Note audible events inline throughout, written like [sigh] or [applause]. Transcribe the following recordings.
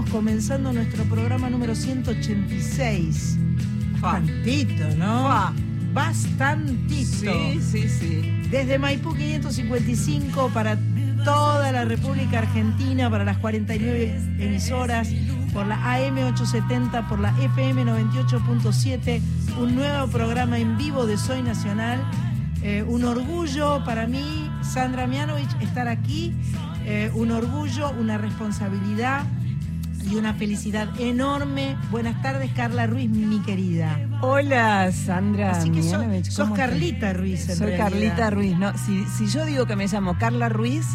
estamos comenzando nuestro programa número 186. Bastantito, ¿no? Bastantito. Sí, sí, sí. Desde Maipú 555 para toda la República Argentina, para las 49 emisoras, por la AM 870, por la FM 98.7, un nuevo programa en vivo de Soy Nacional. Eh, un orgullo para mí, Sandra Mianovich, estar aquí. Eh, un orgullo, una responsabilidad y una felicidad enorme. Buenas tardes, Carla Ruiz, mi querida. Hola, Sandra. Así que sos, Mianovich, sos ¿cómo Carlita Ruiz. en? Soy realidad. Carlita Ruiz. No, si, si yo digo que me llamo Carla Ruiz,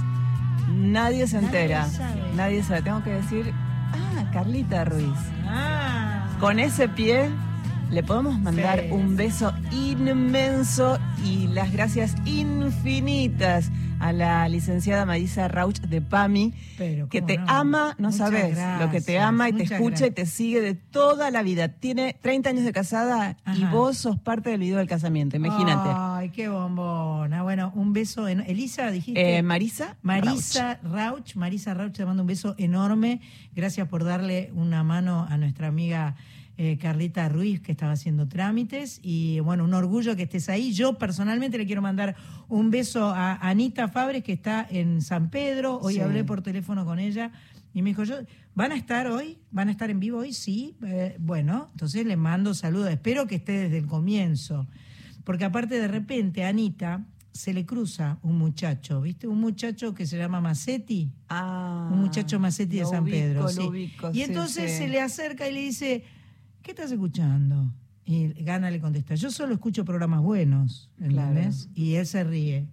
nadie se Nadie entera. sabe. Nadie sabe. Tengo que decir, ah, Carlita Ruiz. Ah. Con ese pie le podemos mandar Sí. un beso inmenso y las gracias infinitas a la licenciada Marisa Rauch de PAMI, Pero, que ¿cómo te no? ama, no Muchas sabes, lo que te ama y te escucha y te sigue de toda la vida. Tiene 30 años de casada y vos sos parte del video del casamiento, imagínate. Ay, qué bombona. Bueno, un beso. En... Elisa, dijiste. Eh, Marisa Marisa Rauch. Marisa Rauch te mando un beso enorme. Gracias por darle una mano a nuestra amiga eh, Carlita Ruiz, que estaba haciendo trámites. Y bueno, un orgullo que estés ahí. Yo personalmente le quiero mandar un beso a Anita Fabres, que está en San Pedro. Hoy Sí. hablé por teléfono con ella. Y me dijo, yo, ¿van a estar hoy? ¿Van a estar en vivo hoy? Sí. Eh, bueno, entonces le mando saludos. Espero que esté desde el comienzo. Porque aparte de repente a Anita se le cruza un muchacho, ¿viste? Un muchacho que se llama Macetti, Ah, un muchacho Macetti de San ubico, Pedro. lo sí. ubico, y sí, entonces sí. se le acerca y le dice, ¿qué estás escuchando? Y Gana le contesta, yo solo escucho programas buenos, ¿entendés? Y él se ríe.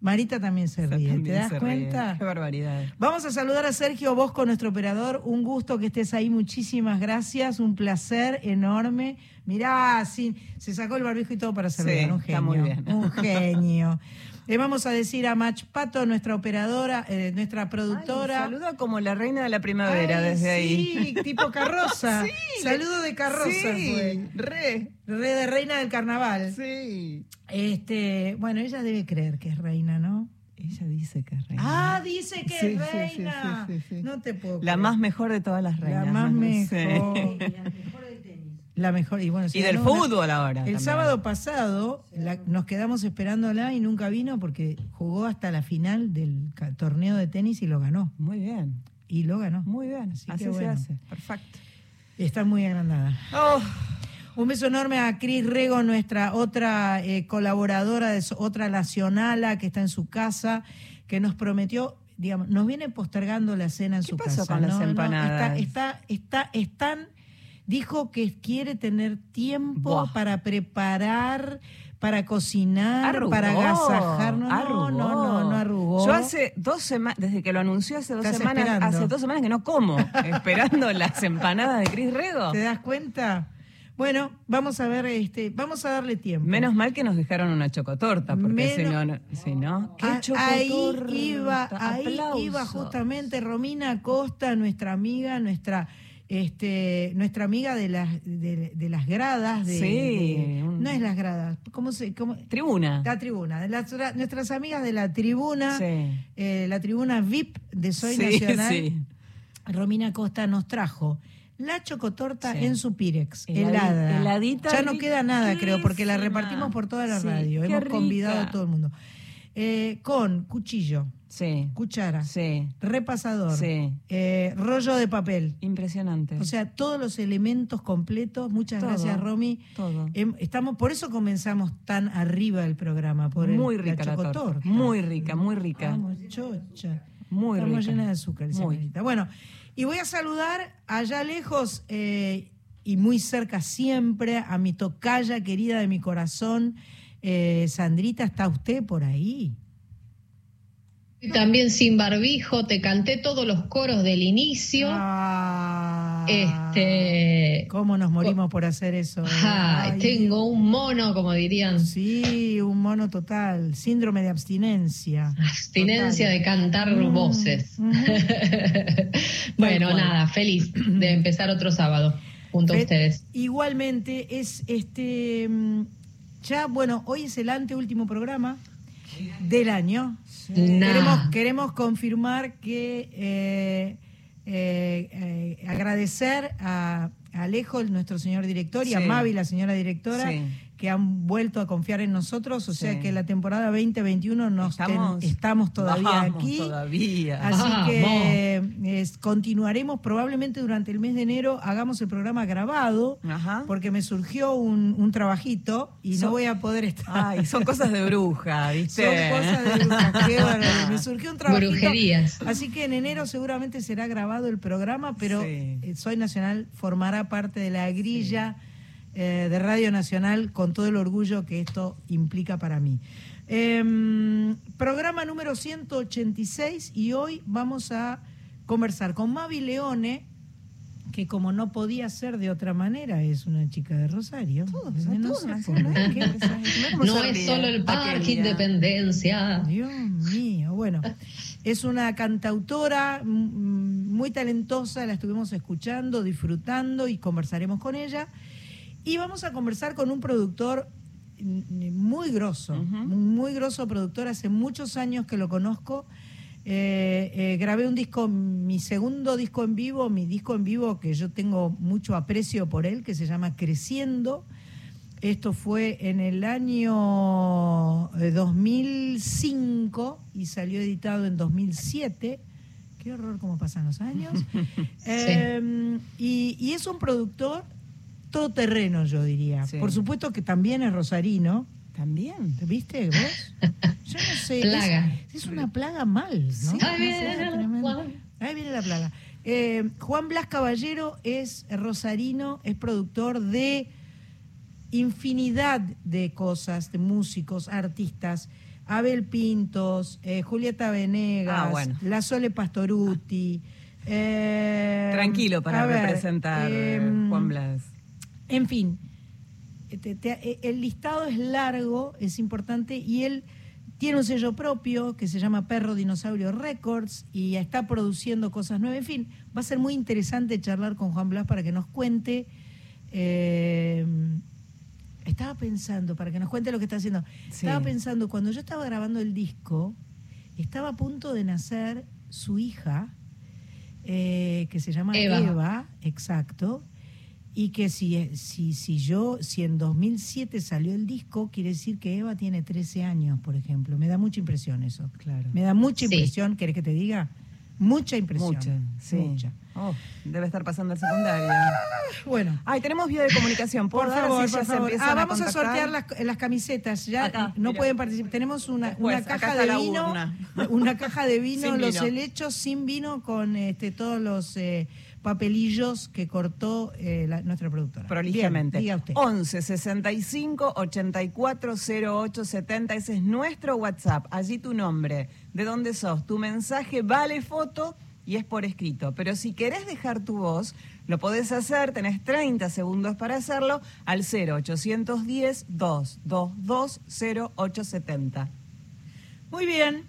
Marita también se ríe, ¿te das ríe. cuenta? Qué barbaridad. Vamos a saludar a Sergio Bosco, nuestro operador. Un gusto que estés ahí. Muchísimas gracias. Un placer enorme. Mirá, sí, se sacó el barbijo y todo para saludar. Sí, un está genio. muy bien. Un genio. [laughs] Le vamos a decir a Mach Pato, nuestra operadora, eh, nuestra productora. Ay, saluda como la reina de la primavera Ay, desde ahí. Sí, tipo carroza. [laughs] Sí, Saludo de carroza Sí, fue. re. Re de reina del carnaval. Sí. Este, bueno, ella debe creer que es reina, ¿no? Ella dice que es reina. Ah, dice que Sí, es reina. sí, sí, sí. No te puedo La creer. más mejor de todas las reinas. La más ¿no? mejor. Sí. La mejor. Y, bueno, Y del fútbol ahora. El también. sábado pasado la- nos quedamos esperándola y nunca vino porque jugó hasta la final del torneo de tenis y lo ganó. Muy bien, Y lo ganó. muy bien. Así Así, que se bueno. hace. Perfecto. Está muy agrandada. Oh, Un beso enorme a Cris Rego, nuestra otra eh, colaboradora, de so- otra nacionala que está en su casa, que nos prometió, digamos, nos viene postergando la cena en ¿Qué su pasó casa. con las No, no, empanadas? está, está, está, están, dijo que quiere tener tiempo Buah. para preparar, para cocinar, arrugó, para agasajar. No, no, no, no, arrugó. Yo hace dos semanas, desde que lo anunció hace dos semanas, esperando. hace dos semanas que no como, [laughs] esperando las empanadas de Cris Rego. ¿Te das cuenta? Bueno, vamos a ver, este, vamos a darle tiempo. Menos mal que nos dejaron una chocotorta, porque si no, Menos- no, si no, ¿qué chocotorta? Ahí iba, ahí Aplausos. iba justamente Romina Costa, nuestra amiga, nuestra este nuestra amiga de las de, de las gradas de, Sí, de- un- no es las gradas cómo se cómo Tribuna. la tribuna las- nuestras amigas de la tribuna Sí. eh, la tribuna VIP de Soy Sí, Nacional sí. Romina Costa nos trajo la chocotorta Sí. en su Pirex, helada. heladita, ya no queda nada, creo, porque la repartimos por toda la Sí, radio. Hemos rica. convidado a todo el mundo. Eh, con cuchillo, Sí. cuchara, Sí. repasador, Sí. eh, rollo de papel. Impresionante. O sea, todos los elementos completos. Muchas Todo, gracias, Romy. todo. Em, estamos, por eso comenzamos tan arriba el programa, por el- muy rica la, torta. chocotorta. Muy rica, muy rica. Vamos, chocha. Muy Estamos rica. llenas de azúcar. Marita. Bueno, y voy a saludar allá lejos eh, y muy cerca siempre a mi tocaya querida de mi corazón. Eh, Sandrita, ¿está usted por ahí? También sin barbijo, te canté todos los coros del inicio. Ah, Este, ¿Cómo nos morimos por hacer eso? Ay, Ay, tengo un mono, como dirían, Sí, un mono total. Síndrome de abstinencia. abstinencia Total. de cantar Mm, voces. mm. [laughs] bueno, nada, feliz de [clears throat] empezar otro sábado junto a ustedes. Igualmente, es este. mm, Ya, bueno, hoy es el anteúltimo programa. Del año. Nah. Queremos, queremos confirmar que eh, eh, eh, agradecer a Alejo, nuestro señor director, y a. Mavi, la señora directora, Sí. Que han vuelto a confiar en nosotros. O sea Sí. que la temporada 2021 nos ten- Estamos- estamos, todavía Vamos aquí. Todavía. Así Vamos. que es- continuaremos probablemente durante el mes de enero, hagamos el programa grabado, Ajá. porque me surgió un, un trabajito y Son- no voy a poder estar. Ay, son cosas de bruja, [laughs] ¿viste? Son cosas de brujas, qué [laughs] bárbaro. Me surgió un trabajito. Brujerías. Así que en enero seguramente será grabado el programa, pero Sí. eh, Soy Nacional formará parte de la grilla eh, de Radio Nacional con todo el orgullo que esto implica para mí. Em, programa número 186 y hoy vamos a conversar con Mavi Leone, que como no podía ser de otra manera, es una chica de Rosario. Todos, No todos sé [laughs] No es solo el Parque. Independencia. Dios mío, bueno, es una cantautora muy talentosa, la estuvimos escuchando, disfrutando y conversaremos con ella. Y vamos a conversar con un productor mm, muy grosso, Ujú. muy grosso productor, hace muchos años que lo conozco. Eh, eh, grabé un disco, mi segundo disco en vivo, mi disco en vivo que yo tengo mucho aprecio por él, que se llama Creciendo. Esto fue en el año eh, 2005 y salió editado en 2007. Qué horror cómo pasan los años. [laughs] Eh, y, y es un productor todoterreno, yo diría. Sí. Por supuesto que también es rosarino. También. ¿Viste vos? Yo no sé. es- Plaga. Es, una plaga mal, ¿no? Ahí viene la plaga. Ahí viene la plaga. Eh, Juan Blas Caballero es rosarino, es productor de infinidad de cosas, de músicos, artistas. Abel Pintos, eh, Julieta Venegas, Ah, bueno. La Sole Pastoruti. eh, Tranquilo para ver, representar, em, Juan Blas. En fin, te- te- el listado es largo, es importante, y él tiene un sello propio que se llama Perro Dinosaurio Records y está produciendo cosas nuevas. En fin, va a ser muy interesante charlar con Juan Blas para que nos cuente. eh, estaba pensando, para que nos cuente lo que está haciendo. Sí. Estaba pensando, cuando yo estaba grabando el disco, estaba a punto de nacer su hija, eh, que se llama Eva. Eva, exacto, y que si, si, si yo, si en 2007 salió el disco, quiere decir que Eva tiene 13 años, por ejemplo. Me da mucha impresión eso. Claro. Me da mucha Sí. impresión, ¿querés que te diga? Mucha impresión. Mucha, sí. Mucha. Oh, debe estar pasando el secundario. Bueno. Ay, tenemos vía de comunicación. Por ¿Puedo dar favor, si ya por se favor. Ah, vamos a, sortear las, las camisetas. Ya Acá, no mira. pueden participar. Tenemos una, Después, una caja de vino, una caja de vino, Sin los vino. helechos sin vino con este, todos los eh, papelillos que cortó eh, la- nuestra productora. prolijamente. Bien, diga usted. 11 65 84 08 70. Ese es nuestro WhatsApp. Allí tu nombre, de dónde sos. Tu mensaje vale foto y es por escrito. Pero si querés dejar tu voz, lo podés hacer. Tenés 30 segundos para hacerlo al 0810 222 0870. Muy bien.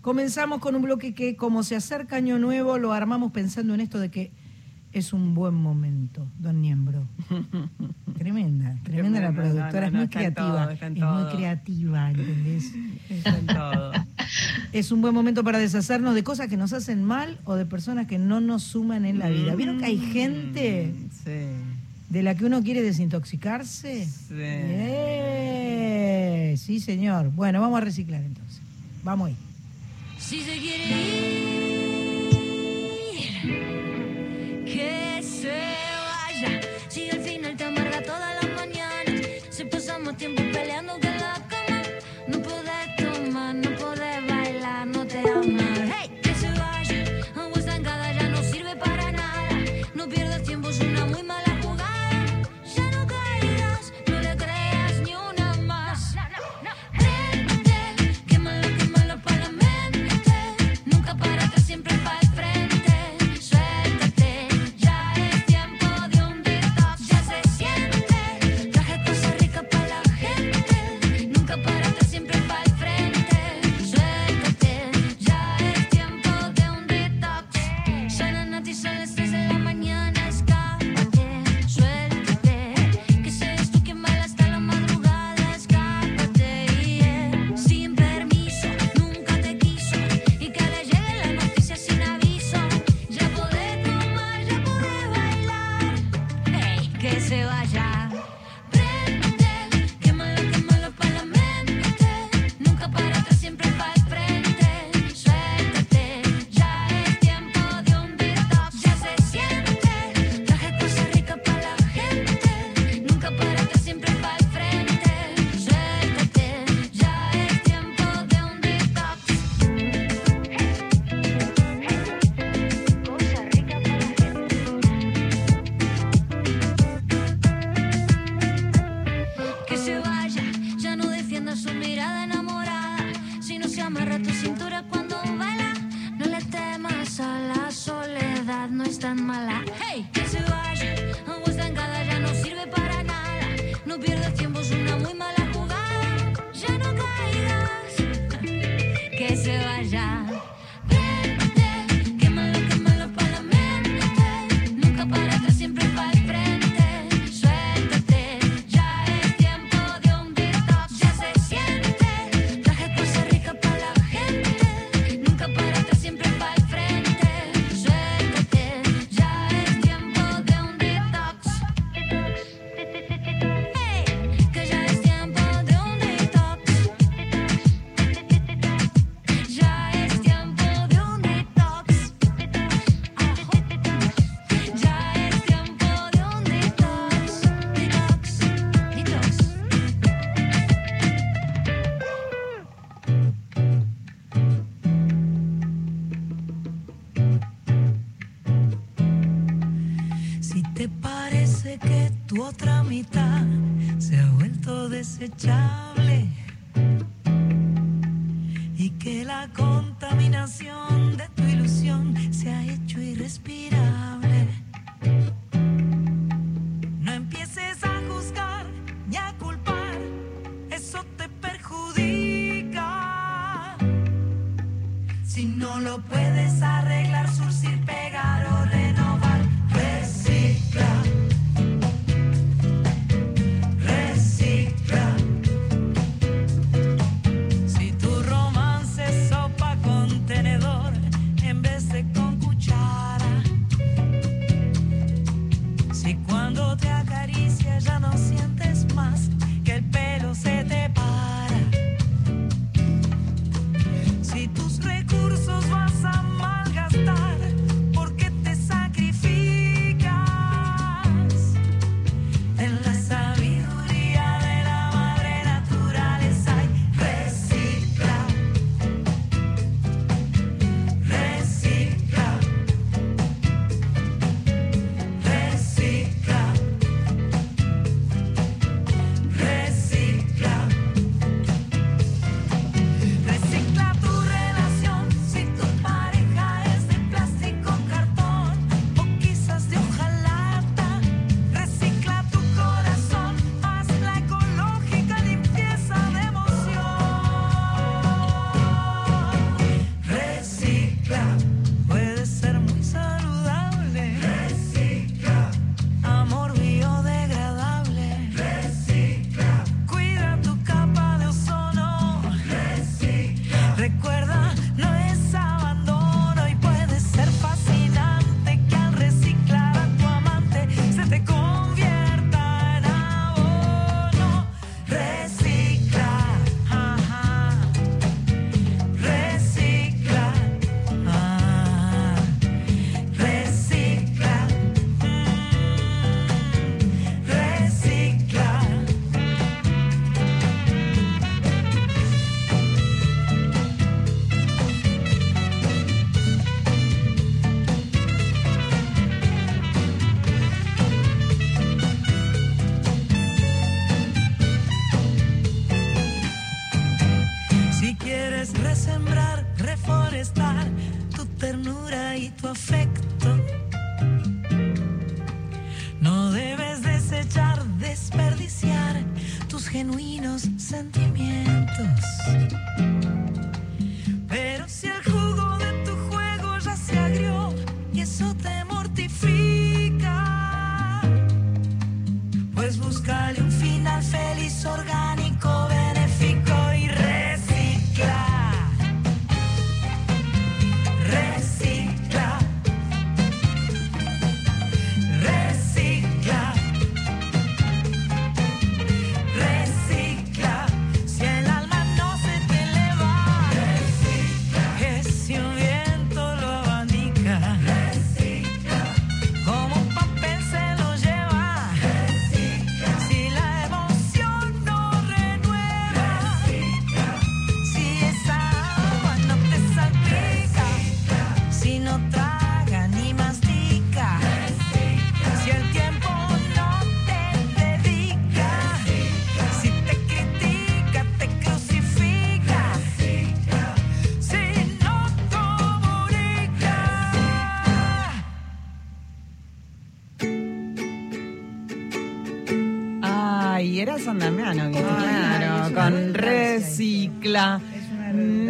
Comenzamos con un bloque que, como se acerca Año Nuevo, lo armamos pensando en esto de que es un buen momento, don Niembro. [laughs] Tremenda, tremenda la no, productora, no, es muy creativa. todo, es muy creativa, ¿entendés? [laughs] Está en todo. Es un buen momento para deshacernos de cosas que nos hacen mal o de personas que no nos suman en la vida. ¿Vieron que hay gente Mm, Sí. de la que uno quiere desintoxicarse? Sí. Sí, señor. Bueno, vamos a reciclar entonces. Vamos ahí. Si se quiere ir, pasamos tiempo otra mitad se ha vuelto desechada. buscar-lhe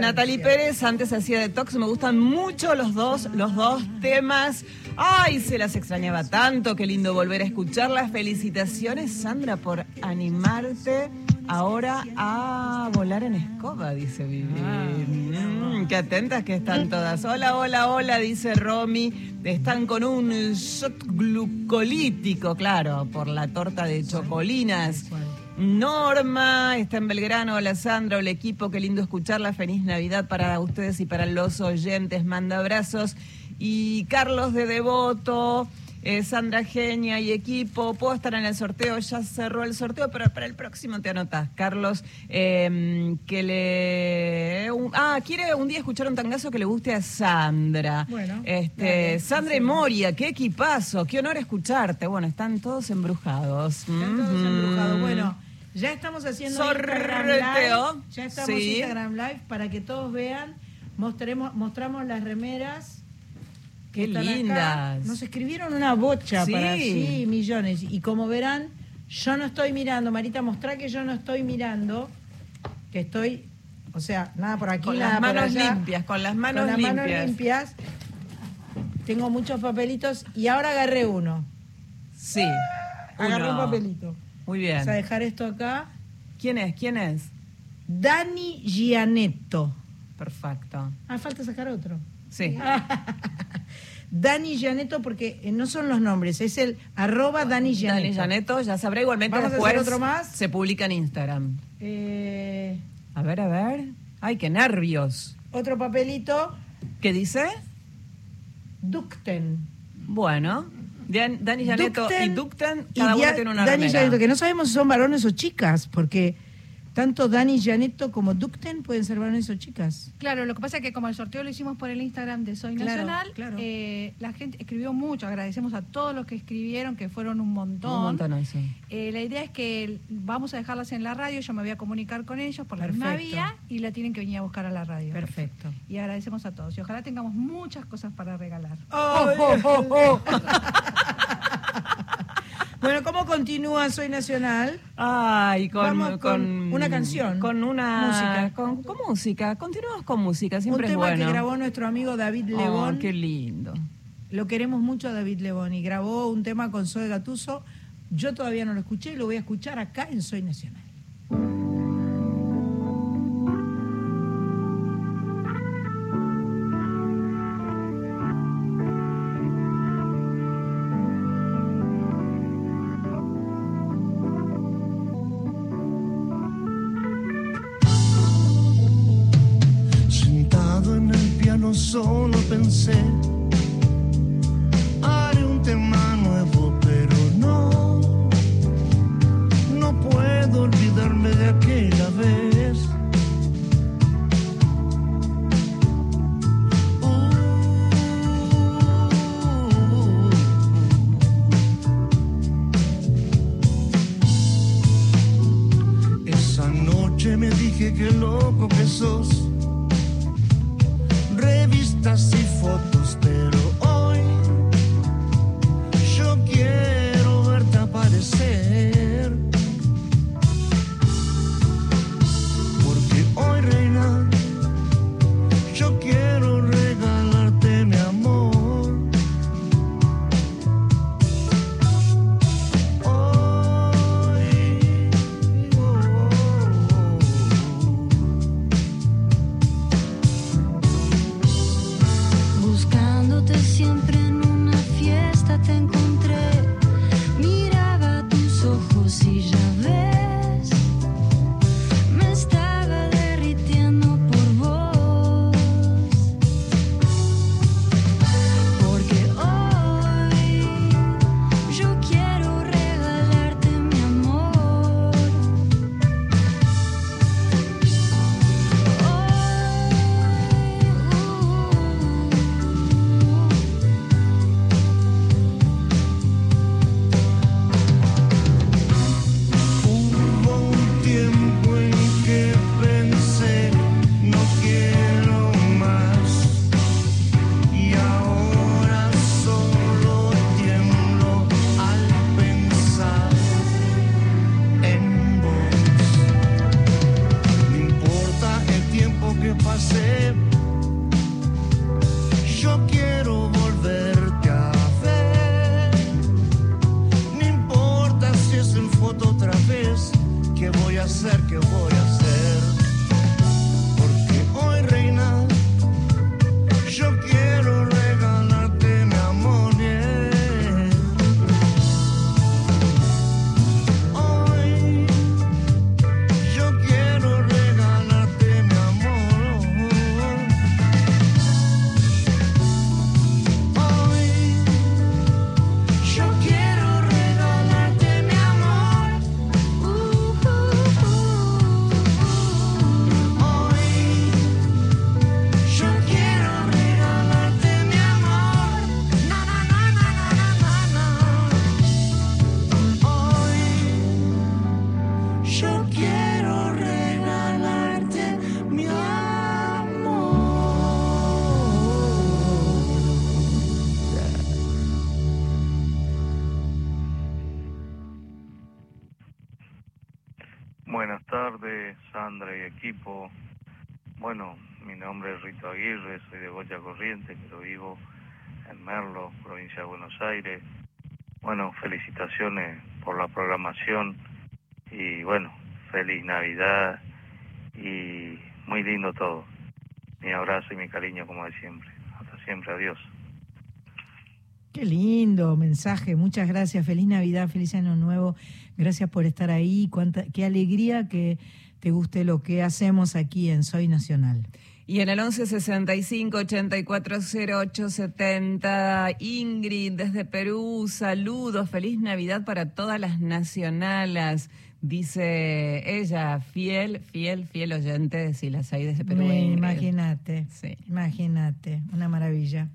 Natalie Pérez, antes hacía detox, me gustan mucho los dos, los dos temas. Ay, se las extrañaba tanto, qué lindo volver a escucharlas. Felicitaciones, Sandra, por animarte ahora a volar en escoba, dice Vivi. Mm, qué atentas que están todas. Hola, hola, hola, dice Romy. Están con un shot glucolítico, claro, por la torta de chocolinas. Norma, está en Belgrano, hola Sandra, hola equipo, qué lindo escucharla, feliz Navidad para ustedes y para los oyentes, manda abrazos. Y Carlos de Devoto, eh, Sandra Genia y equipo, puedo estar en el sorteo, ya cerró el sorteo, pero para el próximo te anotás, Carlos, em, que le... Un, ah, quiere un día escuchar un tangazo que le guste a Sandra. Bueno. Este, Sandra. Moria, qué equipazo, qué honor escucharte. Bueno, están todos embrujados. Están todos embrujados, bueno ya estamos haciendo Instagram. Live. Ya estamos Sí. Instagram Live para que todos vean. Mostremos, mostramos las remeras. que Qué están acá. lindas. Nos escribieron una bocha Sí. para sí, millones. Y como verán, yo no estoy mirando. Marita, mostrá que yo no estoy mirando. Que estoy, o sea, nada por aquí, Con nada las por manos allá. limpias, con las manos Con las manos limpias. limpias. Tengo muchos papelitos y ahora agarré uno. Sí. Agarré un papelito. Muy Vamos a bien. dejar esto acá. ¿Quién es? ¿Quién es? Dani Gianetto. Perfecto. Ah, falta sacar otro. Sí. [laughs] Dani Gianetto, porque eh, no son los nombres, es el arroba Dani Gianetto. Dani Janeto, ya sabrá igualmente Vamos a después. hacer otro más. Se publica en Instagram. Eh, A ver, a ver. Ay, qué nervios. otro papelito, ¿Qué dice? Ducten. Bueno, Dani Janeto y Ducten, y cada uno tiene una Dani remera. Gianetto, que no sabemos si son varones o chicas, porque tanto Dani Gianetto como Ducten pueden ser varones o chicas. Claro, lo que pasa es que como el sorteo lo hicimos por el Instagram de Soy Claro, Nacional, claro. eh, la gente escribió mucho, agradecemos a todos los que escribieron, que fueron un montón. Un montonazo. Eh, la idea es que vamos a dejarlas en la radio, yo me voy a comunicar con ellos por la misma vía y la tienen que venir a buscar a la radio. Perfecto. Y agradecemos a todos y ojalá tengamos muchas cosas para regalar. Oh, oh, oh, oh. [laughs] bueno, ¿cómo continúa Soy Nacional? Ay, con, Vamos con una canción. Con una Música. Con, con música. Continuamos con música, siempre Un es tema bueno. que grabó nuestro amigo David Oh, Lebón. qué lindo. Lo queremos mucho a David Lebón y grabó un tema con Zoe Gatuso. Yo todavía no lo escuché y lo voy a escuchar acá en Soy Nacional. Solo pensé, Merlo, provincia de Buenos Aires. Bueno, felicitaciones por la programación y bueno, feliz Navidad y muy lindo todo. Mi abrazo y mi cariño como de siempre. Hasta siempre, adiós. Qué lindo mensaje, muchas gracias, feliz Navidad, feliz Año Nuevo, gracias por estar ahí, Cuánta, qué alegría que te guste lo que hacemos aquí en Soy Nacional. Y en el 1165-840870, Ingrid desde Perú, saludos, feliz Navidad para todas las nacionalas. Dice ella, fiel, fiel, fiel oyente de Si las hay desde Perú. Imagínate, Sí. imagínate, una maravilla.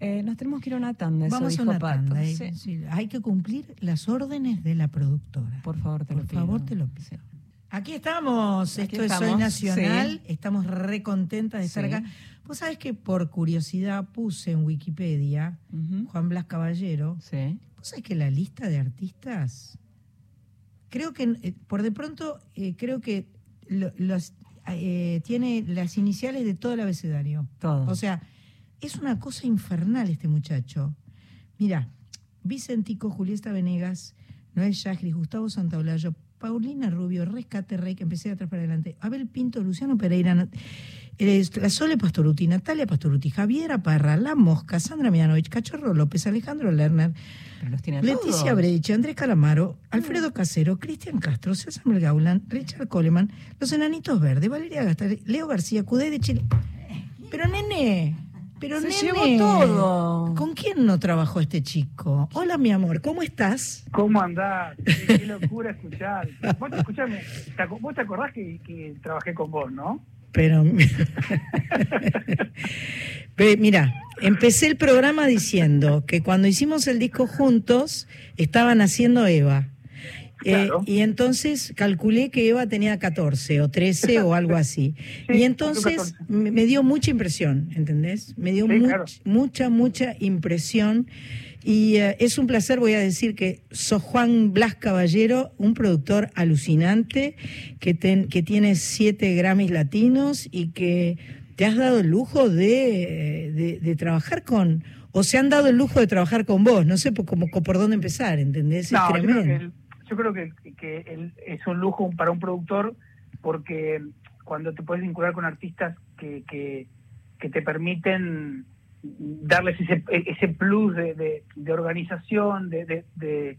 Eh, nos tenemos que ir a una tanda, eso Vamos a una Pato. tanda. Sí. sí, hay que cumplir las órdenes de la productora. Por favor, te Por lo pido. favor, te lo pido. Aquí estamos, Aquí esto es Soy Nacional, estamos re contentas de estar Sí. acá. Vos sabés que por curiosidad puse en Wikipedia. Juan Blas Caballero. Sí. ¿Vos sabés que la lista de artistas? Creo que, eh, por de pronto, eh, creo que lo- los, eh, tiene las iniciales de todo el abecedario. Todo. O sea, es una cosa infernal este muchacho. Mira, Vicentico, Julieta Venegas, Noel Yagris, Gustavo Santaolayo, Paulina Rubio, Rescate Rey, que empecé de atrás para adelante, Abel Pinto, Luciano Pereira, eh, la Sole Pastoruti, Natalia Pastoruti, Javiera Parra, La Mosca, Sandra Mianovich, Cachorro López, Alejandro Lerner, Leticia. Brecht, Andrés Calamaro, Alfredo Casero, Cristian Castro, César Gaulan, Richard Coleman, Los Enanitos Verdes, Valeria Gastar, Leo García, Cudé de Chile. Pero nene, pero Se nene. llevó todo. ¿Con quién no trabajó este chico? Hola, mi amor, ¿cómo estás? ¿Cómo andás? Qué, qué locura escuchar. Vos, escuchame, ¿te vos te acordás que, que trabajé con vos, ¿no? Pero. [laughs] Mira, empecé el programa diciendo que cuando hicimos el disco juntos, estaban haciendo Eva. Eh, y entonces calculé que Eva tenía 14 o 13 o algo así. [laughs] Sí, y entonces 14. me dio mucha impresión, ¿entendés? Me dio Sí, much- claro. mucha, mucha impresión. Y eh, es un placer, voy a decir que sos Juan Blas Caballero, un productor alucinante, que, ten- que tiene siete Grammys latinos y que te has dado el lujo de, de- de trabajar con, o se han dado el lujo de trabajar con vos, no sé por, cómo- por dónde empezar, ¿entendés? Es No, tremendo. Yo creo que, que el- es un lujo para un productor porque cuando te puedes vincular con artistas que, que, te permiten darles ese, ese plus de, de- organización, de, de,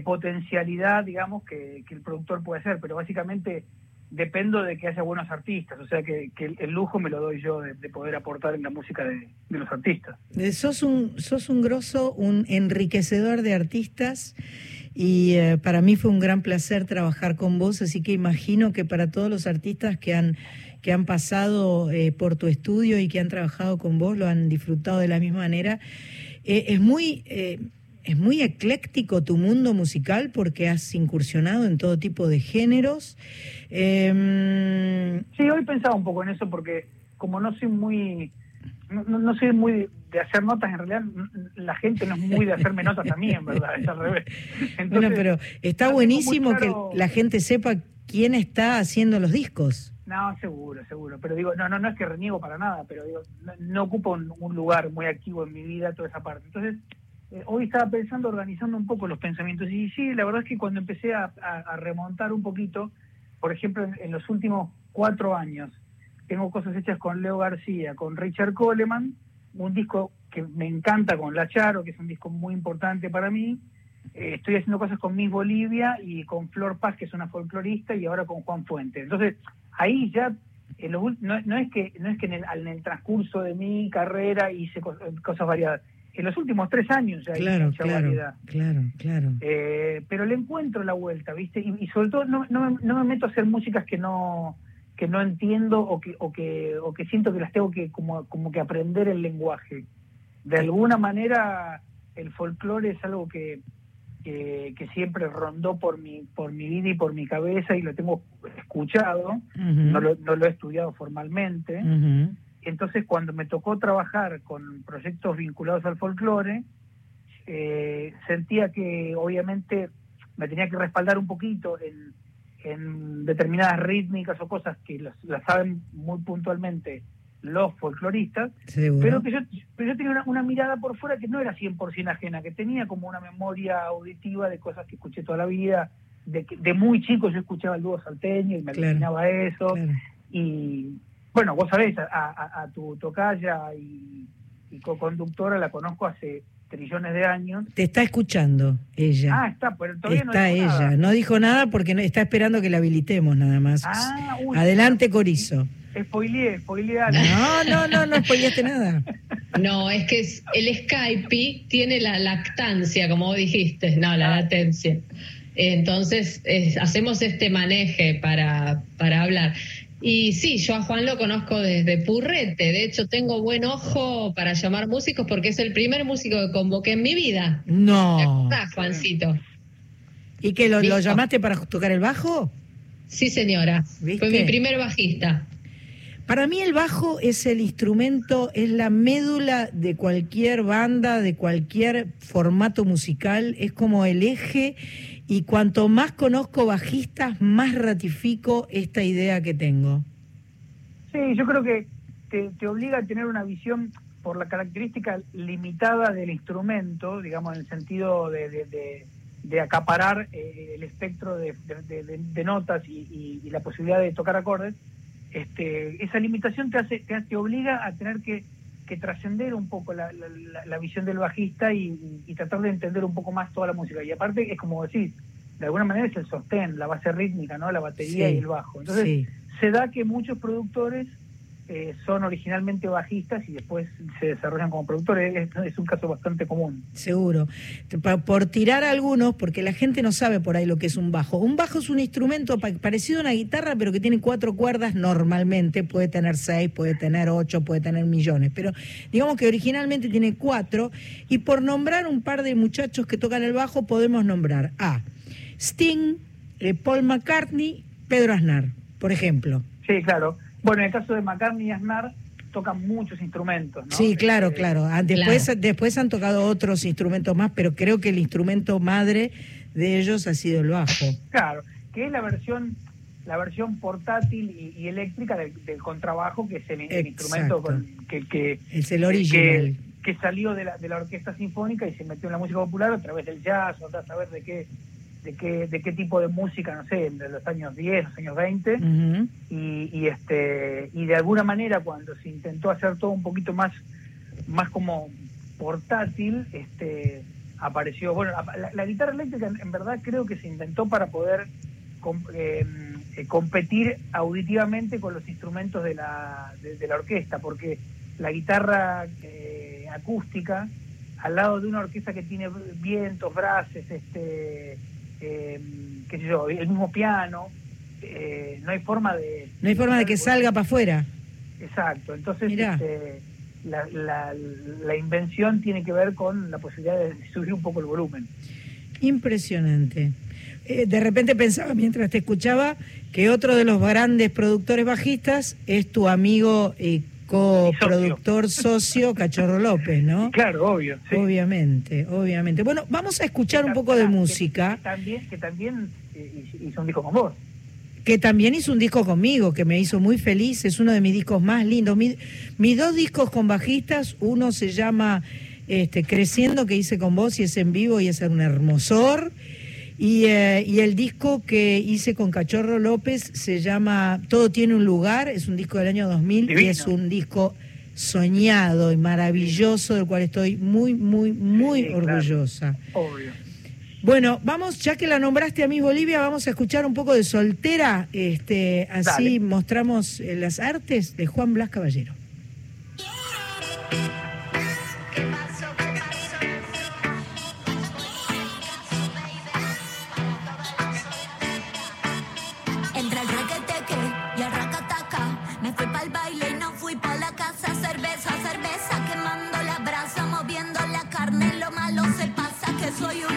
potencialidad, digamos, que, que el productor puede hacer, pero básicamente dependo de que haya buenos artistas, o sea que, el, el lujo me lo doy yo de, de poder aportar en la música de, de los artistas. Eh, Sos un, sos un grosso, un enriquecedor de artistas y eh, para mí fue un gran placer trabajar con vos, así que imagino que para todos los artistas que han, que han pasado eh, por tu estudio y que han trabajado con vos lo han disfrutado de la misma manera. Eh, es muy... es muy ecléctico tu mundo musical porque has incursionado en todo tipo de géneros. Eh, Sí, hoy pensaba un poco en eso porque como no soy muy no soy muy de, hacer notas, en realidad la gente no es muy de hacerme notas a mí, en verdad, es al revés. [laughs] Entonces, bueno, pero está buenísimo claro- que la gente sepa quién está haciendo los discos. No, seguro, seguro. Pero digo, no, no, no es que reniego para nada, pero digo, no, no ocupo un, un lugar muy activo en mi vida toda esa parte. Entonces, eh, hoy estaba pensando, organizando un poco los pensamientos. Y sí, la verdad es que cuando empecé a, a- a remontar un poquito, por ejemplo, en, en los últimos cuatro años, tengo cosas hechas con Leo García, con Richard Coleman, un disco que me encanta con La Charo, que es un disco muy importante para mí. Eh, estoy haciendo cosas con Miss Bolivia y con Flor Paz, que es una folclorista, y ahora con Juan Fuente. Entonces, ahí ya en lo no, no es que no es que en el, en el transcurso de mi carrera hice cos- cosas variadas. En los últimos tres años ya hice Claro, mucha claro, variedad. claro, claro. Eh, pero le encuentro la vuelta, ¿viste? Y, y sobre todo no, no, me, no me meto a hacer músicas que no que no entiendo o que o que o que siento que las tengo que como como que aprender el lenguaje. De alguna manera el folclore es algo que que, que siempre rondó por mi por mi vida y por mi cabeza y lo tengo escuchado, no, lo, no lo he estudiado formalmente. Entonces, cuando me tocó trabajar con proyectos vinculados al folclore, eh, sentía que obviamente me tenía que respaldar un poquito en, en determinadas rítmicas o cosas que las, las saben muy puntualmente los folcloristas, Seguro. pero que yo, pero yo tenía una, una mirada por fuera que no era 100% ajena, que tenía como una memoria auditiva de cosas que escuché toda la vida, de, que- de muy chico yo escuchaba el dúo salteño y me Claro, eso, claro. y bueno, vos sabés, a, a- a tu tocaya y, y co-conductora la conozco hace trillones de años. Te está escuchando ella. Ah, está, pero todavía no está dijo ella. nada. No dijo nada porque no, está esperando que la habilitemos nada más. Ah, uy. Adelante, Corizo. Spoileé, spoileé algo. No, no, no, no spoileaste nada. [laughs] No, es que es- el Skype tiene la lactancia, como vos dijiste, no, la latencia. Entonces, es- hacemos este maneje para, para hablar. Y sí, yo a Juan lo conozco desde Purrete. De hecho, tengo buen ojo para llamar músicos porque es el primer músico que convoqué en mi vida. ¿Te No. acordás, Juancito? ¿Y que lo, llamaste para tocar el bajo? Sí, señora. ¿Viste? Fue mi primer bajista. Para mí el bajo es el instrumento, es la médula de cualquier banda, de cualquier formato musical, es como el eje y cuanto más conozco bajistas, más ratifico esta idea que tengo. Sí, yo creo que te, obliga a tener una visión por la característica limitada del instrumento, digamos, en el sentido de, de- acaparar eh, el espectro de, notas y, la posibilidad de tocar acordes. Este, esa limitación te hace, te, te obliga a tener que, que trascender un poco la, la- visión del bajista y, y tratar de entender un poco más toda la música. Y aparte es como decir, de alguna manera es el sostén, la base rítmica, ¿no? La batería Sí, y el bajo. Entonces, sí. se da que muchos productores eh, son originalmente bajistas y después se desarrollan como productores. Es, es un caso bastante común. Seguro. Por tirar algunos, porque la gente no sabe por ahí lo que es un bajo. Un bajo es un instrumento pa- parecido a una guitarra, pero que tiene cuatro cuerdas normalmente. Puede tener seis, puede tener ocho, puede tener millones. Pero digamos que originalmente tiene cuatro. Y por nombrar un par de muchachos que tocan el bajo, podemos nombrar a Sting, eh, Paul McCartney, Pedro Aznar, por ejemplo. Sí, claro. Bueno, en el caso de McCartney y Aznar tocan muchos instrumentos, ¿no? Sí, claro, Eh, claro. Ah, Después, Claro. después han tocado otros instrumentos más, pero creo que el instrumento madre de ellos ha sido el bajo. Claro, que es la versión la versión portátil y, y eléctrica del, del contrabajo, que es el, instrumento con- que, que, Es el original. que salió de la, de la orquesta sinfónica y se metió en la música popular a través del jazz, o sea, saber de qué, de qué, de qué tipo de música, no sé, de los años 10, los años 20, Ujú. y, y este y de alguna manera cuando se intentó hacer todo un poquito más más como portátil este apareció bueno la, la guitarra eléctrica en, en verdad creo que se inventó para poder com- eh, eh, competir auditivamente con los instrumentos de la de, de la orquesta porque la guitarra eh, acústica al lado de una orquesta que tiene vientos brases este eh, qué sé yo el mismo piano eh, no hay forma de No hay forma de que salga para afuera. Exacto, entonces este, la, la, la invención tiene que ver con la posibilidad de subir un poco el volumen. Impresionante. Eh, de repente pensaba mientras te escuchaba que otro de los grandes productores bajistas es tu amigo y coproductor [laughs] socio Cachorro López, ¿no? Claro, obvio. sí. Obviamente, obviamente. Bueno, vamos a escuchar un poco de Que- música. Que, también, que también hizo un disco con vos. que también hizo un disco conmigo, que me hizo muy feliz, es uno de mis discos más lindos. Mi- mis dos discos con bajistas, uno se llama este, Creciendo, que hice con vos y es en vivo y es un hermosor. Y, eh, y el disco que hice con Cachorro López se llama Todo tiene un lugar, es un disco del año 2000 y Divino. es un disco soñado y maravilloso del cual estoy muy, muy, muy Sí, claro. orgullosa. Obvio. Bueno, vamos, ya que la nombraste a Miss Bolivia, vamos a escuchar un poco de Soltera, este, así Dale. mostramos eh, las artes de Juan Blas Caballero. Pasa Que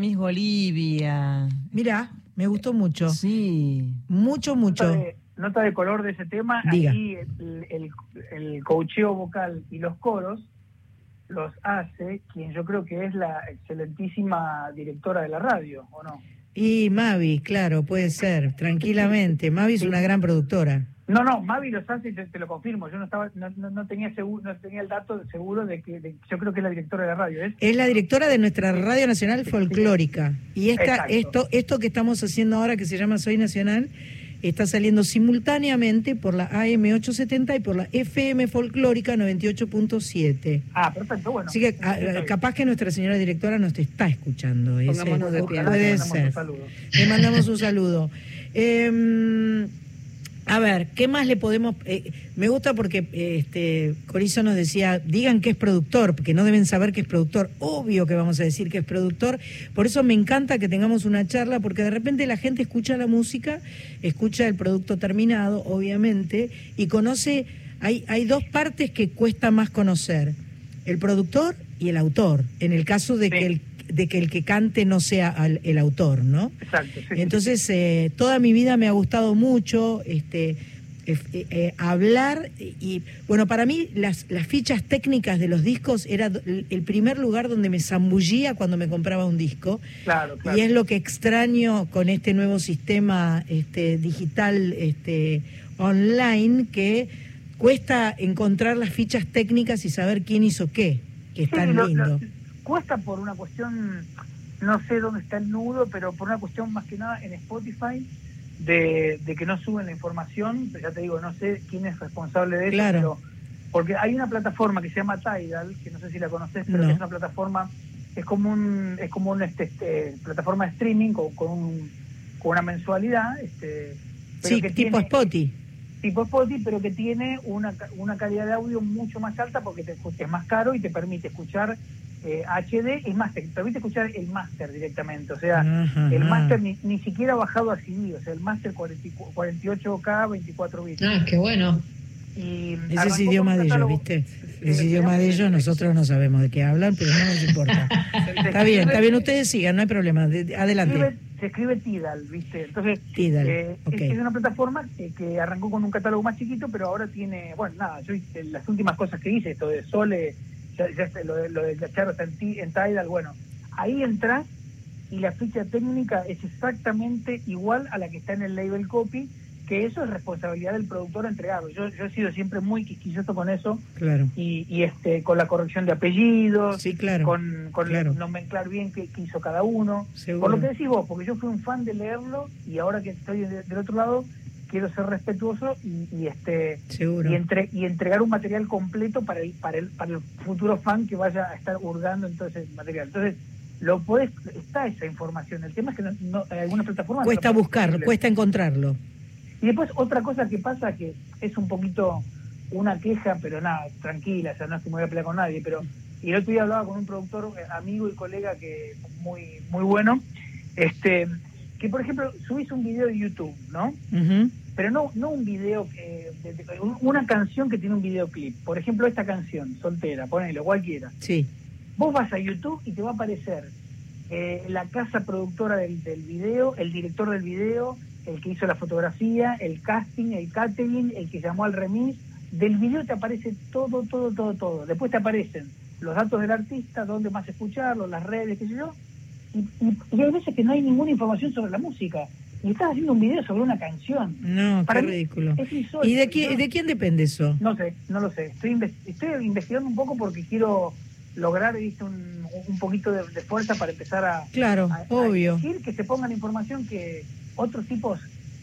Miss Bolivia. Mira, me gustó mucho. Sí. Mucho, Nota mucho. de, nota de color de ese tema, Diga. ahí el, el, el coacheo vocal y los coros los hace quien yo creo que es la excelentísima directora de la radio, ¿o no? Y Mavi, claro, puede ser, tranquilamente. Mavi es Sí. una gran productora. No, no, Mavi los hace y te, te lo confirmo. Yo no estaba, no, no, no tenía seguro, no tenía el dato seguro de que de- yo creo que es la directora de la radio. ¿es? Es la directora de nuestra Radio Nacional Folclórica. Y esta, Exacto. esto, esto que estamos haciendo ahora, que se llama Soy Nacional, está saliendo simultáneamente por la AM870 y por la FM Folclórica 98.7. Ah, perfecto, bueno. Así que ah, capaz que nuestra señora directora nos te está escuchando. ese- Pongámonos de pie. Puede mandamos un ser. saludo. Le mandamos un saludo. Eh, a ver, ¿qué más le podemos...? eh, me gusta porque este Corizo nos decía, digan que es productor, porque no deben saber que es productor. Obvio que vamos a decir que es productor. Por eso me encanta que tengamos una charla, porque de repente la gente escucha la música, escucha el producto terminado, obviamente, y conoce... Hay, hay dos partes que cuesta más conocer, el productor y el autor, en el caso de, Sí. que, el, de que el que cante no sea al- el autor, ¿no? Exacto, sí. Entonces, eh, toda mi vida me ha gustado mucho este, eh, eh, hablar y, bueno, para mí las, las fichas técnicas de los discos era el primer lugar donde me zambullía cuando me compraba un disco. Claro, claro. Y es lo que extraño con este nuevo sistema este, digital este, online que cuesta encontrar las fichas técnicas y saber quién hizo qué, que es tan lindo. Cuesta por una cuestión, no sé dónde está el nudo, pero por una cuestión más que nada en Spotify de, de que no suben la información. Ya te digo, no sé quién es responsable de eso, Claro. pero porque hay una plataforma que se llama Tidal, que no sé si la conoces, pero No. que es una plataforma, es como un, es como un este, este, plataforma de streaming con, con, un- con una mensualidad, este, pero Sí, que tipo tiene- Spotify. Tipo Spotify, pero que tiene una, una calidad de audio mucho más alta porque te, es más caro y te permite escuchar eh, HD, es más, te permite escuchar el máster directamente, o sea, el máster ni, ni siquiera bajado a CD, o sea, el máster 44 48K, 24 bits. Ah, qué bueno. Y Ese es idioma de ellos, ¿viste? Ese idioma de ellos, nosotros no sabemos de qué hablan, pero no nos importa. [laughs] Está bien, está bien, ustedes sigan, no hay problema. Adelante. se escribe Tidal, ¿viste? Entonces, Tidal, eh, ok. es, una plataforma que, que arrancó con un catálogo más chiquito, pero ahora tiene, bueno, nada, yo hice las últimas cosas que hice, esto de Sole, ya, ya lo, de, lo de Cacharo está en, en Tidal, bueno, ahí entras y la ficha técnica es exactamente igual a la que está en el label copy, que eso es responsabilidad del productor entregarlo. Yo, yo he sido siempre muy quisquilloso con eso Claro. y, y este con la corrección de apellidos, Sí, claro. con, con claro. nomenclar bien qué, qué hizo cada uno. Seguro. Por lo que decís vos, porque yo fui un fan de leerlo y ahora que estoy de- del otro lado quiero ser respetuoso y, y, este Seguro. y, entre- y entregar un material completo para el, para el para el futuro fan que vaya a estar hurgando en todo ese material. Entonces, lo puedes, está esa información. El tema es que no, no- en algunas plataformas Cuesta no buscarlo, posible. cuesta encontrarlo. Y después otra cosa que pasa que es un poquito una queja, pero nada, tranquila, o sea, no es que me voy a pelear con nadie, pero y el otro día hablaba con un productor, eh, amigo y colega que muy muy bueno, este que por ejemplo subís un video de YouTube, ¿no? Pero no no un video que de- de- un- una canción que tiene un videoclip. Por ejemplo, esta canción, Soltera, ponelo, cualquiera. Sí, Vos vas a YouTube y te va a aparecer eh, la casa productora del, del video, el director del video, el que hizo la fotografía, el casting, el catering, el que llamó al remix. Del video te aparece todo, todo, todo, todo. Después te aparecen los datos del artista, dónde más escucharlo, las redes, qué sé yo. Y, y- y hay veces que no hay ninguna información sobre la música. Y estás haciendo un video sobre una canción. no, Para qué ridículo. es insólito. ¿Y de, qui- Yo- de quién depende eso? no sé, no lo sé. Estoy, inves- estoy investigando un poco porque quiero lograr ¿viste? Un, un poquito de, de fuerza para empezar a, Claro, a- a obvio. exigir que se pongan información que otros tipos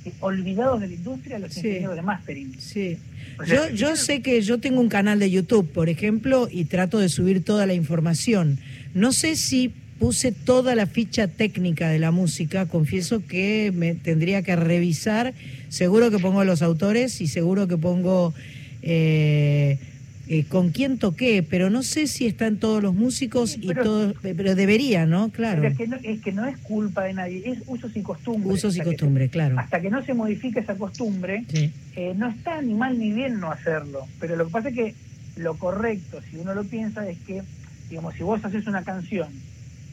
eh, olvidados de la industria, los Sí. ingenieros de mastering. Sí. O sea, Yo, yo sé que yo tengo un canal de YouTube, por ejemplo, y trato de subir toda la información. No sé si puse toda la ficha técnica de la música, confieso que me tendría que revisar. Seguro que pongo los autores y seguro que pongo eh, eh, con quién toqué, pero no sé si están todos los músicos Sí, y pero- todos, pero debería, ¿no? Claro. Pero Es, que no, es que no es culpa de nadie, es usos y costumbres. Usos y costumbres, claro. Hasta que no se modifique esa costumbre, Sí. eh, no está ni mal ni bien no hacerlo. Pero lo que pasa es que lo correcto, si uno lo piensa, es que, digamos, si vos haces una canción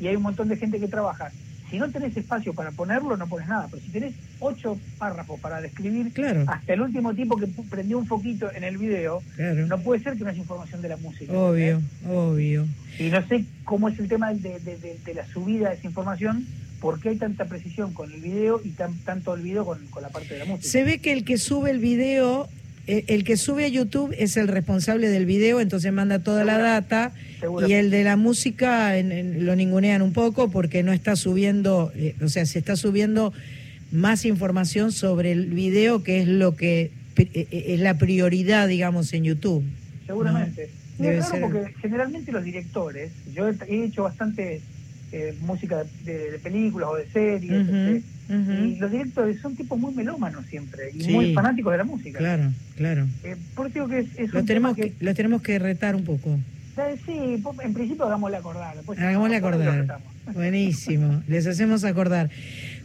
y hay un montón de gente que trabaja, si no tenés espacio para ponerlo, no pones nada. Pero si tenés ocho párrafos para describir Claro, hasta el último tipo que prendió un foquito en el video, claro. no puede ser que no haya información de la música. Obvio, obvio. Y no sé cómo es el tema de, de- de- de la subida de esa información, por qué hay tanta precisión con el video y tan, tanto olvido con, con la parte de la música. Se ve que el que sube el video, el que sube a YouTube es el responsable del video, entonces manda toda la data y el de la música en- en- lo ningunean un poco porque no está subiendo, eh, o sea, se está subiendo más información sobre el video que es lo que eh, eh, es la prioridad, digamos, en YouTube. Seguramente. Y Debe ser. porque generalmente los directores, yo he, he hecho bastante eh, música de, de películas o de series, este, y los directores son tipos muy melómanos siempre y Sí. muy fanáticos de la música. Claro, claro. Eh, por eso digo que es, es Lo un tenemos que, lo tenemos que retar un poco. Sí, en principio hagámosle acordar. Hagámosle acordar. Buenísimo, [laughs] les hacemos acordar.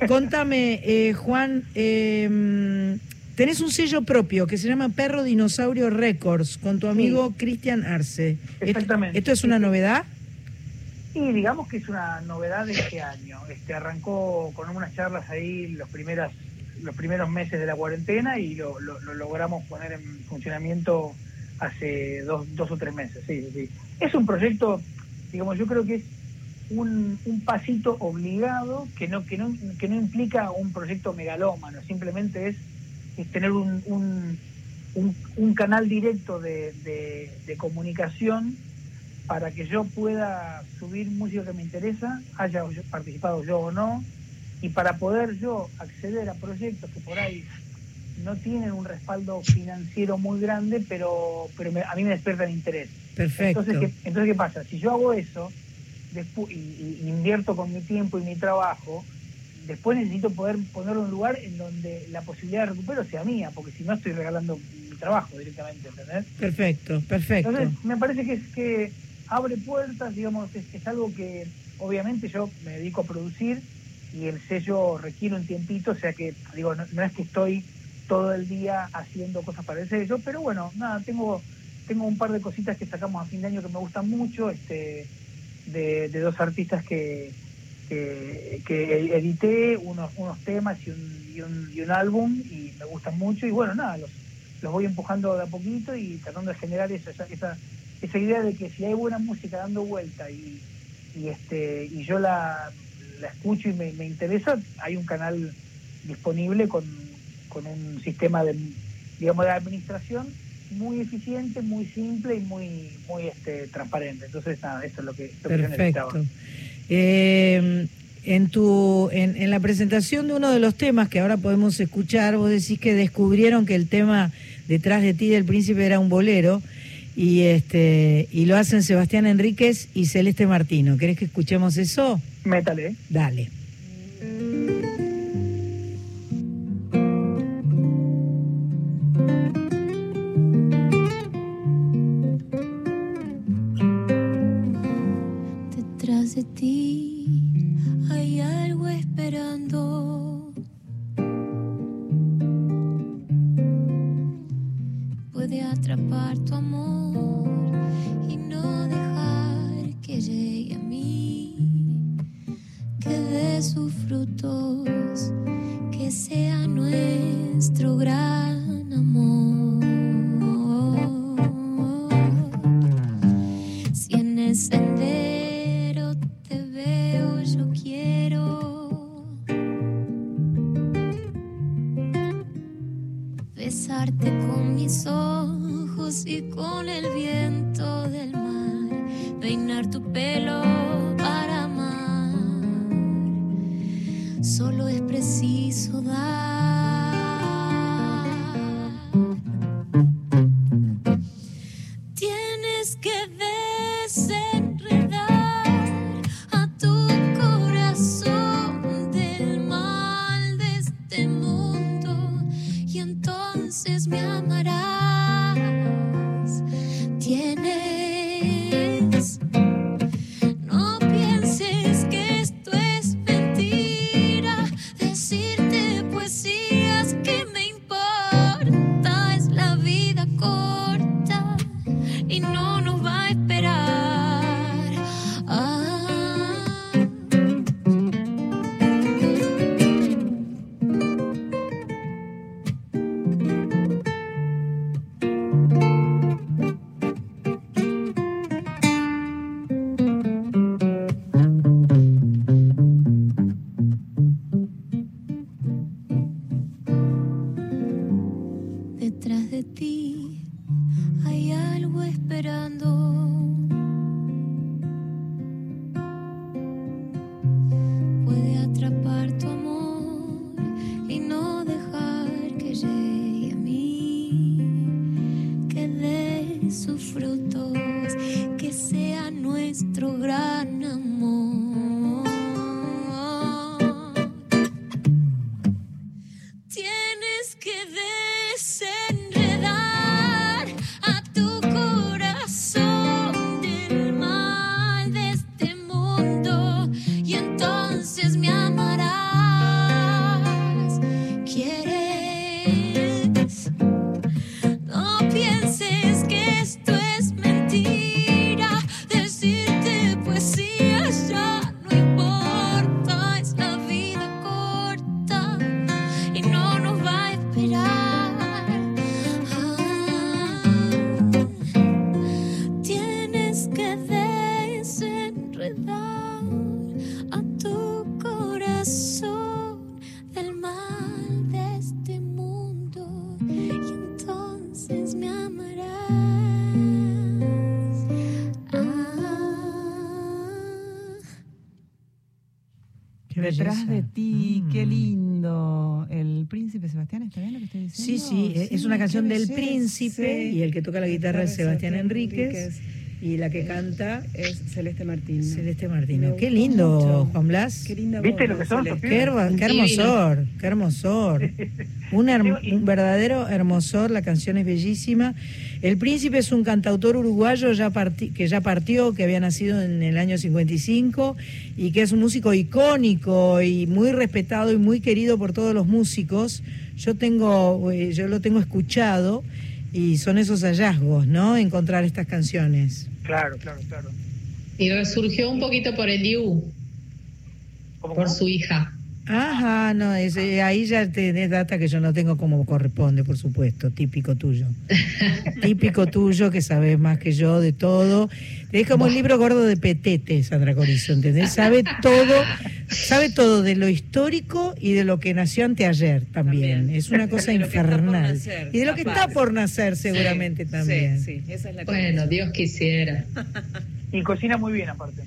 Contame, eh, Juan, eh, tenés un sello propio que se llama Perro Dinosaurio Records con tu amigo Cristian Arce. ¿Esto- Exactamente. ¿Esto es una novedad? Y digamos que es una novedad de este año. Este arrancó con unas charlas ahí los primeras los primeros meses de la cuarentena y lo, lo- lo logramos poner en funcionamiento hace dos, dos o tres meses. Sí, sí. Es un proyecto, digamos, yo creo que es un, un pasito obligado que no, que no que no implica un proyecto megalómano, simplemente es, es tener un, un, un- canal directo de- de comunicación para que yo pueda subir música que me interesa, haya participado yo o no, y para poder yo acceder a proyectos que por ahí no tienen un respaldo financiero muy grande, pero, pero me- a mí me despiertan interés. Perfecto. Entonces ¿qué, entonces, ¿qué pasa? Si yo hago eso despu- y, y invierto con mi tiempo y mi trabajo, después necesito poder ponerlo en un lugar en donde la posibilidad de recupero sea mía, porque si no estoy regalando mi trabajo directamente, ¿entendés? Perfecto, perfecto. Entonces, me parece que es que abre puertas, digamos, es, es algo que obviamente yo me dedico a producir y el sello requiere un tiempito, o sea que, digo, no, no es que estoy todo el día haciendo cosas para el sello, pero bueno, nada, tengo tengo un par de cositas que sacamos a fin de año que me gustan mucho, este de, de dos artistas que, que, que edité, unos, unos temas y un, y, un, y un álbum y me gustan mucho y bueno, nada, los, los voy empujando de a poquito y tratando de generar esa, esa, esa, esa idea de que si hay buena música dando vuelta y, y este y yo la, la escucho y me, me interesa, hay un canal disponible con, con un sistema de digamos de administración muy eficiente, muy simple y muy muy este transparente. Entonces nada, eso es lo que, lo que. Perfecto. Eh, en tu en, en la presentación de uno de los temas que ahora podemos escuchar, vos decís que descubrieron que el tema detrás de ti del príncipe era un bolero y este y lo hacen Sebastián Enríquez y Celeste Martino. ¿Querés que escuchemos eso? Métale. Dale. Detrás de ti hay algo esperando atrapar tu amor y no dejar que llegue a mí. Que dé sus frutos, que sea nuestro gran amor. Si en el sendero te veo, yo quiero besarte con mis ojos y con el viento del mar, peinar tu pelo para amar. Solo es preciso dar. Canción del príncipe Sí. y el que toca la guitarra es Sebastián Enríquez y la que canta es Celeste Martín. Celeste Martino. Me Qué lindo, mucho. Juan Blas. Qué linda ¿Viste voz, lo que son Qué, hermo- qué hermosor, qué hermosor. [laughs] Un, herm- un verdadero hermosor, la canción es bellísima. El Príncipe es un cantautor uruguayo ya parti- que ya partió, que había nacido en el año 55 y que es un músico icónico y muy respetado y muy querido por todos los músicos. Yo tengo, eh, yo lo tengo escuchado y son esos hallazgos, ¿no? Encontrar estas canciones. Claro, claro, claro. Y resurgió un poquito por el IU, ¿Cómo, por cómo? su hija. Ajá, no, es- eh, ahí ya tenés data que yo no tengo como corresponde, por supuesto, típico tuyo. [laughs] típico tuyo que sabes más que yo de todo. Es como el libro gordo de Petete, Sandra Corizo, ¿entendés? Sabe todo, sabe todo de lo histórico y de lo que nació anteayer también. También. Es una cosa [laughs] infernal. nacer, y de lo que está por nacer seguramente Sí, también. Sí, sí, esa es la Bueno, Dios quisiera. Y cocina muy bien, aparte.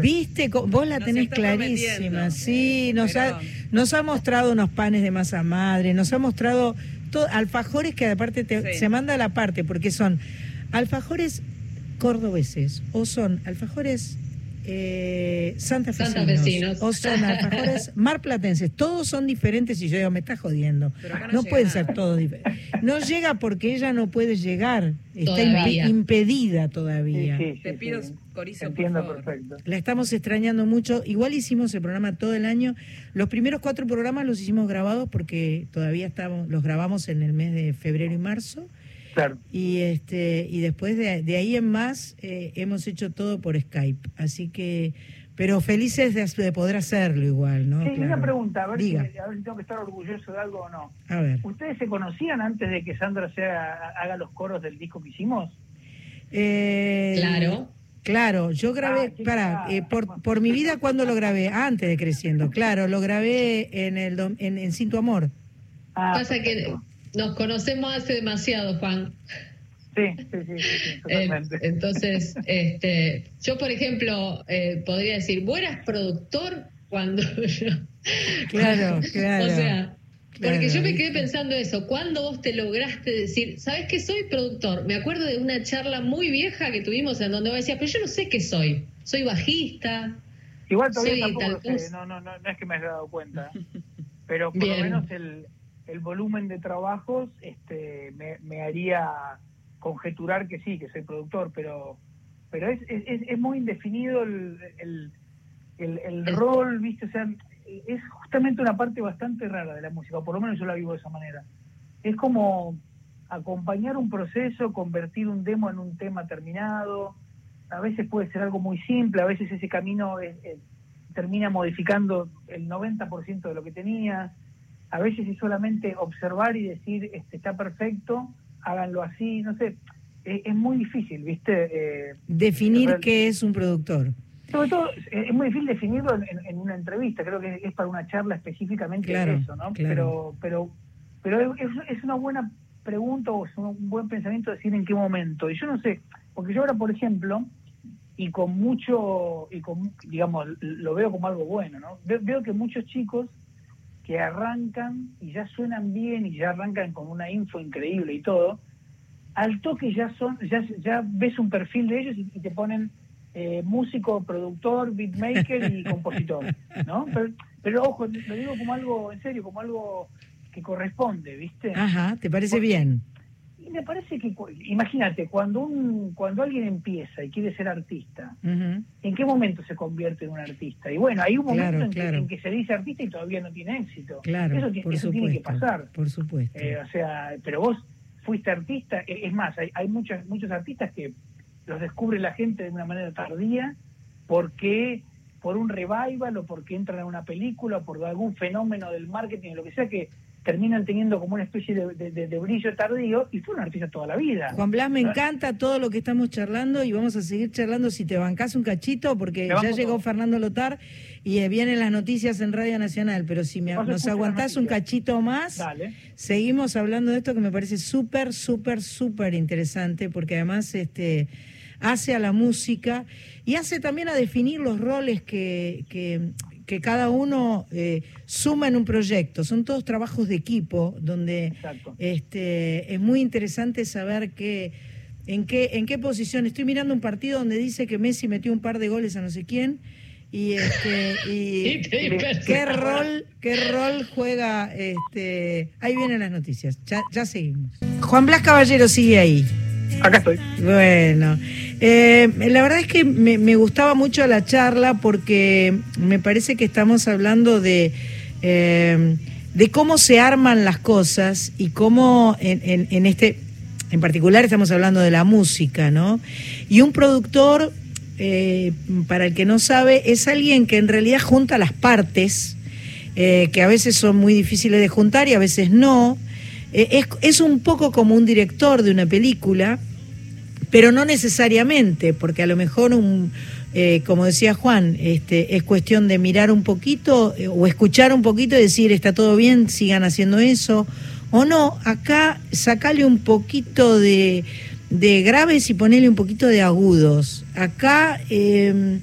Viste, vos la tenés clarísima, sí, nos Pero- ha, nos ha mostrado unos panes de masa madre, nos ha mostrado to- alfajores que aparte te- Sí. se manda a la parte, porque son alfajores cordobeses o son alfajores eh, Santa Fecinos, Santafesinos. o son alfajores [laughs] marplatenses. Todos son diferentes y yo digo, me está jodiendo. No No pueden ser todos diferentes. No llega porque ella no puede llegar. Está Todavía. impedida Sí, todavía. sí, Te pido, sí. Corizo, por Entiendo favor. perfecto. La estamos extrañando mucho. Igual hicimos el programa todo el año. Los primeros cuatro programas los hicimos grabados porque todavía estamos, los grabamos en el mes de febrero y marzo. Claro. Y este y después de, de ahí en más eh, hemos hecho todo por Skype. Así que, pero felices de, de poder hacerlo igual, ¿no? Sí, Claro. una pregunta, a ver, si, a ver si tengo que estar orgulloso de algo o no. A ver. ¿Ustedes se conocían antes de que Sandra se haga, los coros del disco que hicimos? Eh, Claro. Claro, yo grabé, Ah, para, eh, por, por mi vida, ¿cuándo lo grabé? Antes de Creciendo, claro, lo grabé en el dom- en, en Sin Tu Amor. Ah, Pasa que. Nos conocemos hace demasiado, Juan. Sí, sí, sí, Eh, totalmente. entonces, este, yo, por ejemplo, eh, podría decir, ¿vos eras productor cuando [laughs] yo... Claro, claro. [laughs] O sea, porque yo me quedé pensando eso, ¿cuándo vos te lograste decir, sabes que soy productor? Me acuerdo de una charla muy vieja que tuvimos en donde vos decías, pero yo no sé qué soy, soy bajista. Igual todavía soy tampoco tal lo sé, no, no, no, no es que me haya dado cuenta. [laughs] Pero por Bien. lo menos el, el volumen de trabajos este, me, me haría conjeturar que sí, que soy productor, pero pero es, es, es- muy indefinido el, el, el, rol, ¿viste? O sea, es justamente una parte bastante rara de la música, por lo menos yo la vivo de esa manera. Es como acompañar un proceso, convertir un demo en un tema terminado. A veces puede ser algo muy simple, a veces ese camino es- es- termina modificando el 90% de lo que tenías. A veces es solamente observar y decir, este, está perfecto, háganlo así, no sé. Es, es muy difícil, ¿viste? Eh, Definir Real- qué es un productor. sobre todo, eh, es muy difícil definirlo en, una entrevista, creo que es para una charla específicamente Claro, de eso, ¿no? claro. Pero, pero, pero es, es una buena pregunta o es un buen pensamiento decir en qué momento. Y yo no sé, porque yo ahora, por ejemplo, y con mucho, y con, digamos, lo veo como algo bueno, ¿no? Ve- Veo que muchos chicos que arrancan y ya suenan bien y ya arrancan con una info increíble y todo, al toque ya son, ya, ya ves un perfil de ellos y, y te ponen eh, músico, productor, beatmaker y [laughs] compositor, ¿no? Pero, pero ojo, lo digo como algo en serio, como algo que corresponde, ¿viste? Ajá, ¿te parece Porque- bien? Y me parece que, imagínate, cuando un cuando alguien empieza y quiere ser artista. ¿en qué momento se convierte en un artista? Y bueno, hay un momento Claro, en, que, en que se dice artista y todavía no tiene éxito. Claro, eso ti- por eso tiene que pasar. Por supuesto. Eh, o sea, pero vos fuiste artista, e- es más, hay, hay muchos, muchos artistas que los descubre la gente de una manera tardía porque por un revival o porque entran a una película o por algún fenómeno del marketing o lo que sea que terminan teniendo como una especie de, de- de- de brillo tardío y fue un artista toda la vida. Juan Blas, me ¿no? encanta todo lo que estamos charlando y vamos a seguir charlando si te bancás un cachito, porque ya llegó todo. Fernando Lotar y eh, vienen las noticias en Radio Nacional, pero si me, nos aguantás un cachito más, Dale. seguimos hablando de esto que me parece súper, súper, súper interesante, porque además este hace a la música y hace también a definir los roles que, que, que cada uno eh, suma en un proyecto. Son todos trabajos de equipo, donde Exacto. este, es muy interesante saber que, en, qué, en qué posición. Estoy mirando un partido donde dice que Messi metió un par de goles a no sé quién. Y, este, y [laughs] qué rol, qué rol juega este. Ahí vienen las noticias. Ya, ya seguimos. Juan Blas Caballero sigue ahí. Acá estoy. Bueno, eh, la verdad es que me, gustaba mucho la charla porque me parece que estamos hablando de, eh, de cómo se arman las cosas y cómo en, en- este, en particular estamos hablando de la música, ¿no? Y un productor, eh, para el que no sabe, es alguien que en realidad junta las partes, que a veces son muy difíciles de juntar y a veces no. Eh, es, es un poco como un director de una película, pero no necesariamente, porque a lo mejor un, eh, como decía Juan, este, es cuestión de mirar un poquito eh, o escuchar un poquito y decir está todo bien, sigan haciendo eso, o no, acá sacale un poquito de, de graves y ponele un poquito de agudos. Acá eh,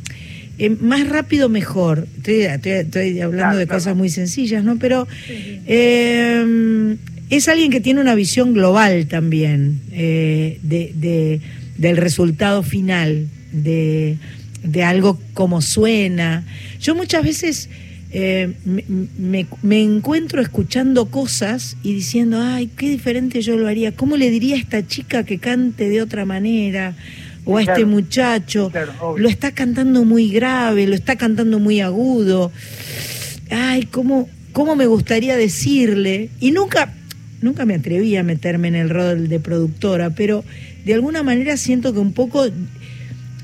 eh, más rápido mejor. Estoy, estoy- estoy hablando Claro, de claro. cosas muy sencillas, ¿no? Pero eh, es alguien que tiene una visión global también eh, de, de- del resultado final, de, de algo como suena. Yo muchas veces eh, me, me- me encuentro escuchando cosas y diciendo, ay, qué diferente yo lo haría. ¿Cómo le diría a esta chica que cante de otra manera? O a Claro. este muchacho, Claro, lo está cantando muy grave, lo está cantando muy agudo. Ay, cómo, cómo me gustaría decirle. Y nunca, nunca me atreví a meterme en el rol de productora, pero de alguna manera siento que un poco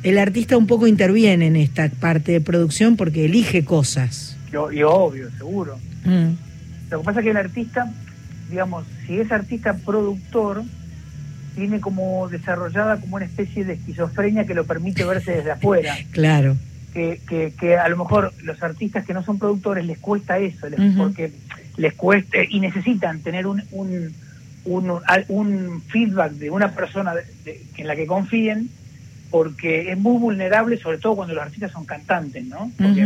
el artista un poco interviene en esta parte de producción porque elige cosas. Y, y obvio, seguro. Mm, Lo que pasa es que el artista, digamos, si es artista productor, tiene como desarrollada como una especie de esquizofrenia que lo permite verse desde afuera. [laughs] claro. Que, que, que a lo mejor los artistas que no son productores les cuesta eso, les- porque les cuesta y necesitan tener un, un, un, un feedback de una persona de- de- en la que confíen, porque es muy vulnerable, sobre todo cuando los artistas son cantantes, ¿no? Porque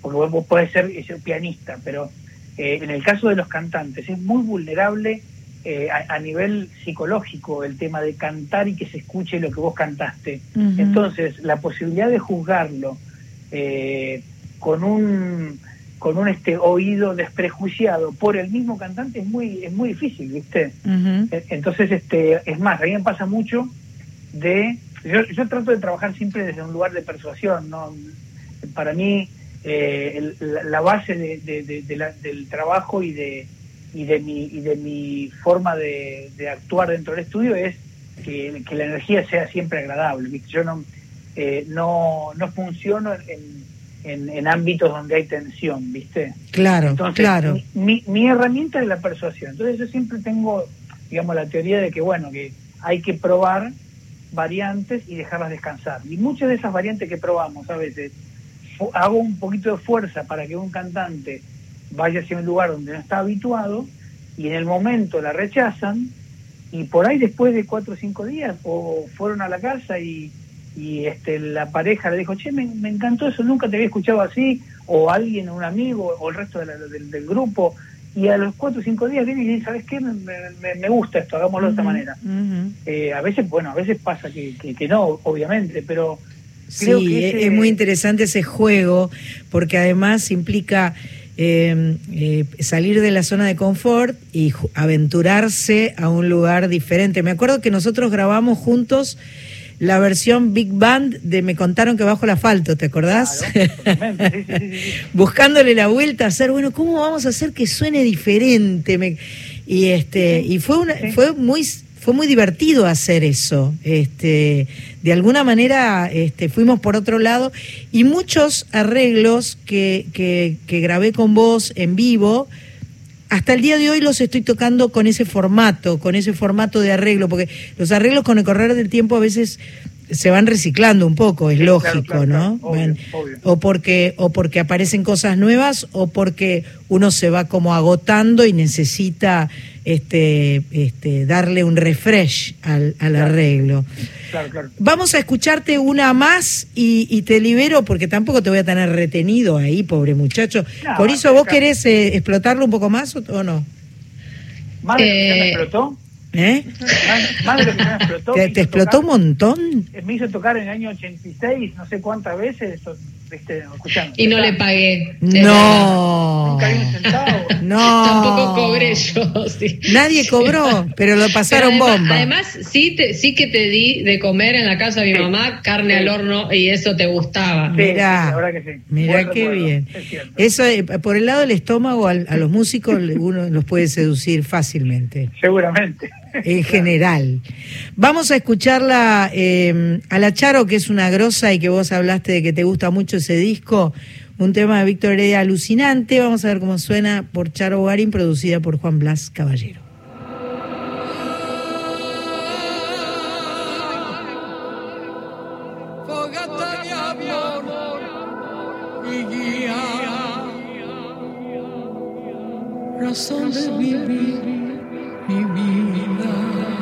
porque vos- podés ser, ser pianista, pero eh, en el caso de los cantantes es muy vulnerable eh, a, a nivel psicológico el tema de cantar y que se escuche lo que vos cantaste. Entonces, la posibilidad de juzgarlo eh, con un con un este oído desprejuiciado por el mismo cantante es muy es muy difícil, ¿viste? E- Entonces, este, es más, a mí me pasa mucho de... Yo, yo trato de trabajar siempre desde un lugar de persuasión, ¿no? Para mí, eh, el- la, la base de- de- la- del trabajo y de, y de mi, y de mi forma de, de actuar dentro del estudio es que, que la energía sea siempre agradable, ¿viste? Yo no, eh, no, no funciono en, en, en ámbitos donde hay tensión, ¿viste? Claro, Entonces, claro. Mi, mi- mi herramienta es la persuasión. Entonces yo siempre tengo, digamos, la teoría de que, bueno, que hay que probar variantes y dejarlas descansar. Y muchas de esas variantes que probamos a veces, hago un poquito de fuerza para que un cantante vaya hacia un lugar donde no está habituado y en el momento la rechazan y por ahí después de cuatro o cinco días o fueron a la casa y, y este la pareja le dijo, che, me, me encantó eso, nunca te había escuchado así, o alguien, un amigo, o el resto de la- del, del grupo, y a los cuatro o cinco días viene y dice, ¿sabes qué? Me, me- me gusta esto, hagámoslo de esta manera. Eh, a veces, bueno, a veces pasa que, que, que no, obviamente, pero Sí, creo que es, ese- es muy interesante ese juego porque además implica eh, eh, salir de la zona de confort y aventurarse a un lugar diferente. Me acuerdo que nosotros grabamos juntos la versión Big Band de Me contaron que bajo el asfalto, ¿te acordás? Claro, totalmente, sí, sí, sí, sí, sí. [laughs] Buscándole la vuelta a hacer, bueno, ¿cómo vamos a hacer que suene diferente? Me- y este y fue una, fue muy fue muy divertido hacer eso. Este, de alguna manera este, fuimos por otro lado y muchos arreglos que, que, que grabé con vos en vivo, hasta el día de hoy los estoy tocando con ese formato, con ese formato de arreglo, porque los arreglos con el correr del tiempo a veces se van reciclando un poco, es Sí, lógico, claro, ¿no? claro, obvio, Bueno, obvio. o porque o porque aparecen cosas nuevas o porque uno se va como agotando y necesita este este darle un refresh al, al Claro. arreglo. Claro, claro. Vamos a escucharte una más y, y te libero porque tampoco te voy a tener retenido ahí, pobre muchacho. No, Por eso, ¿vos querés eh, explotarlo un poco más o, o no? Más de lo que ya me Eh, explotó, ¿Eh? más, más de lo que me explotó. ¿Te, explotó un montón? Me hizo tocar en el año 86, no sé cuántas veces, viste. Y no le pagué. No. Nunca un centavo. [laughs] No. Tampoco cobré yo. sí. Nadie cobró, pero lo Pero pasaron además, bomba. Además, sí, te, sí que te di de comer en la casa de mi Sí. mamá carne Sí. al horno y eso te gustaba. Sí, Mirá, sí, la verdad que sí. mirá Buen qué recuerdo, bien. es. Eso, eh, por el lado del estómago, al- a, los músicos uno los puede seducir fácilmente, Seguramente. En general. Vamos a escucharla eh, a la Charo, que es una grosa y que vos hablaste de que te gusta mucho ese disco, un tema de Víctor Heredia alucinante. Vamos a ver cómo suena por Charo Garín, producida por Juan Blas Caballero. razón de vivir mi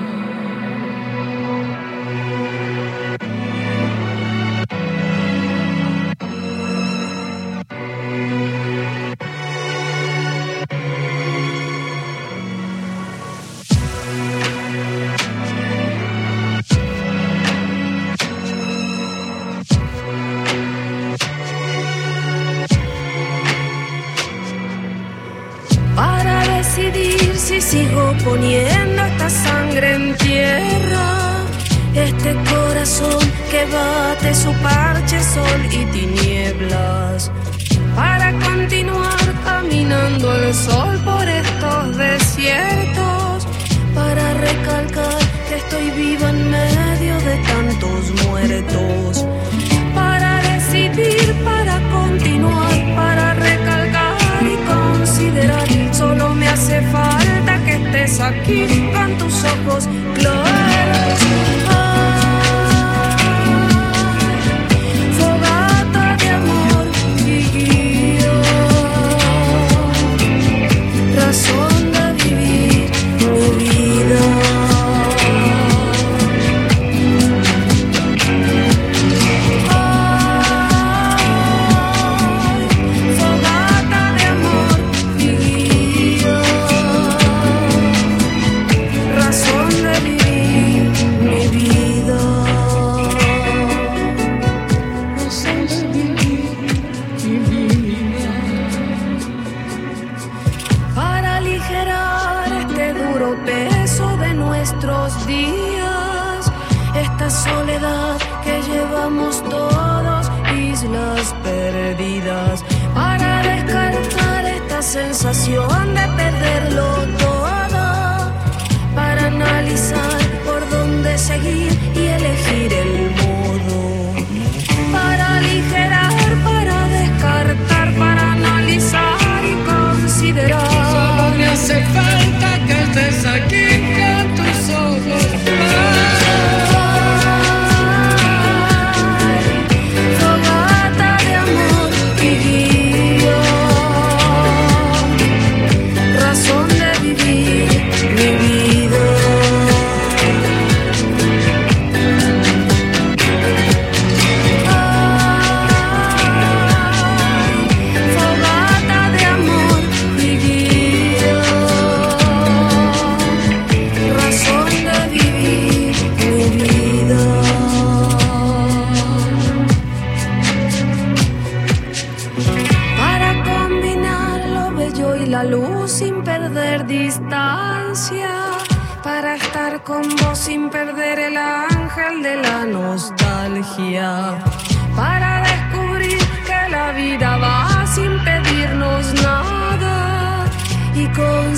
poniendo esta sangre en tierra. Este corazón que bate su parche, sol y tinieblas. Para continuar caminando el sol por estos desiertos. Para recalcar que estoy viva en medio de tantos muertos. Para decidir, para continuar, para recalcar y considerar. Solo me hace falta aquí con tus ojos claros.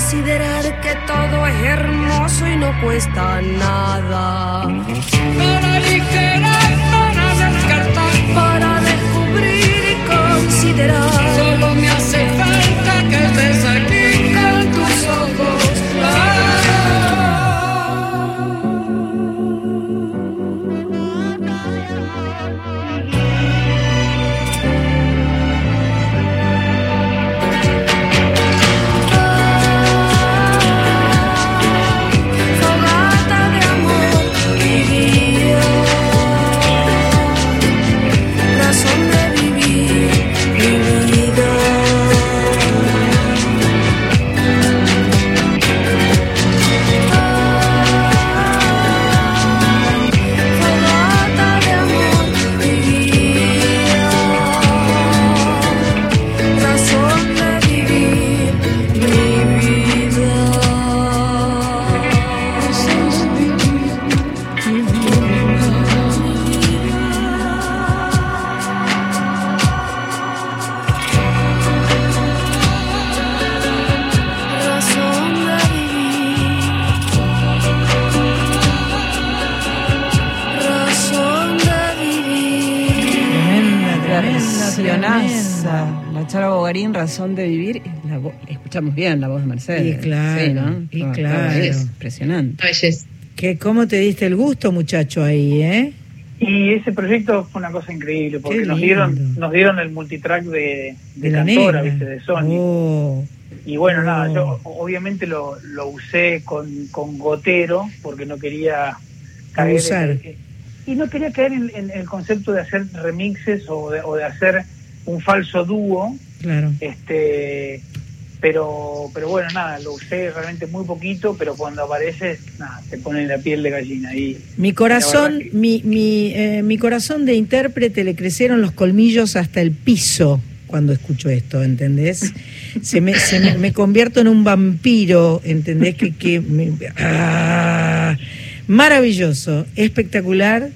Considerar que todo es hermoso y no cuesta nada. para aligerar, para descartar. Para descubrir y considerar. Razón de vivir. La escuchamos bien la voz de Mercedes. Y claro, Sí, ¿no? y claro. Es impresionante. Que cómo te diste el gusto, muchacho, ahí, ¿eh? Y ese proyecto fue una cosa increíble, porque nos dieron nos dieron el multitrack de, de, De Cantora. ¿viste? de Sony. Oh, Y bueno, Oh. nada, yo obviamente lo, lo usé con, con gotero, porque no quería caer Abusar. en- y no quería caer en, en el concepto de hacer remixes o de, o de hacer un falso dúo, claro. este pero pero bueno nada lo usé realmente muy poquito pero cuando aparece nada te pone la piel de gallina y Mi corazón, que- mi, mi, eh, mi corazón de intérprete le crecieron los colmillos hasta el piso. cuando escucho esto, ¿entendés? [laughs] Se me, se me, me convierto en un vampiro, ¿entendés? Que, que me- ah, maravilloso, espectacular.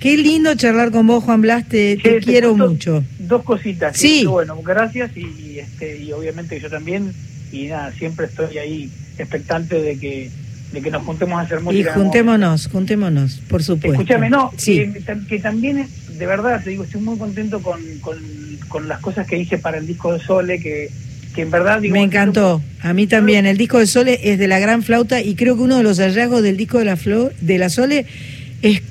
Qué lindo charlar con vos, Juan Blas, te, te Che, te quiero mucho. Dos cositas. Sí. Y bueno, gracias y, y, este, y obviamente yo también. Y nada, siempre estoy ahí expectante de que, de que nos juntemos a hacer Y música. juntémonos, juntémonos, por supuesto. Escúchame, no, Sí. que, que también, de verdad, te digo, estoy muy contento con, con, con las cosas que hice para el disco de Sole, que, que en verdad... Digo, Me encantó, a mí también. El disco de Sole es de la gran flauta y creo que uno de los hallazgos del disco de la Flor, de la Sole es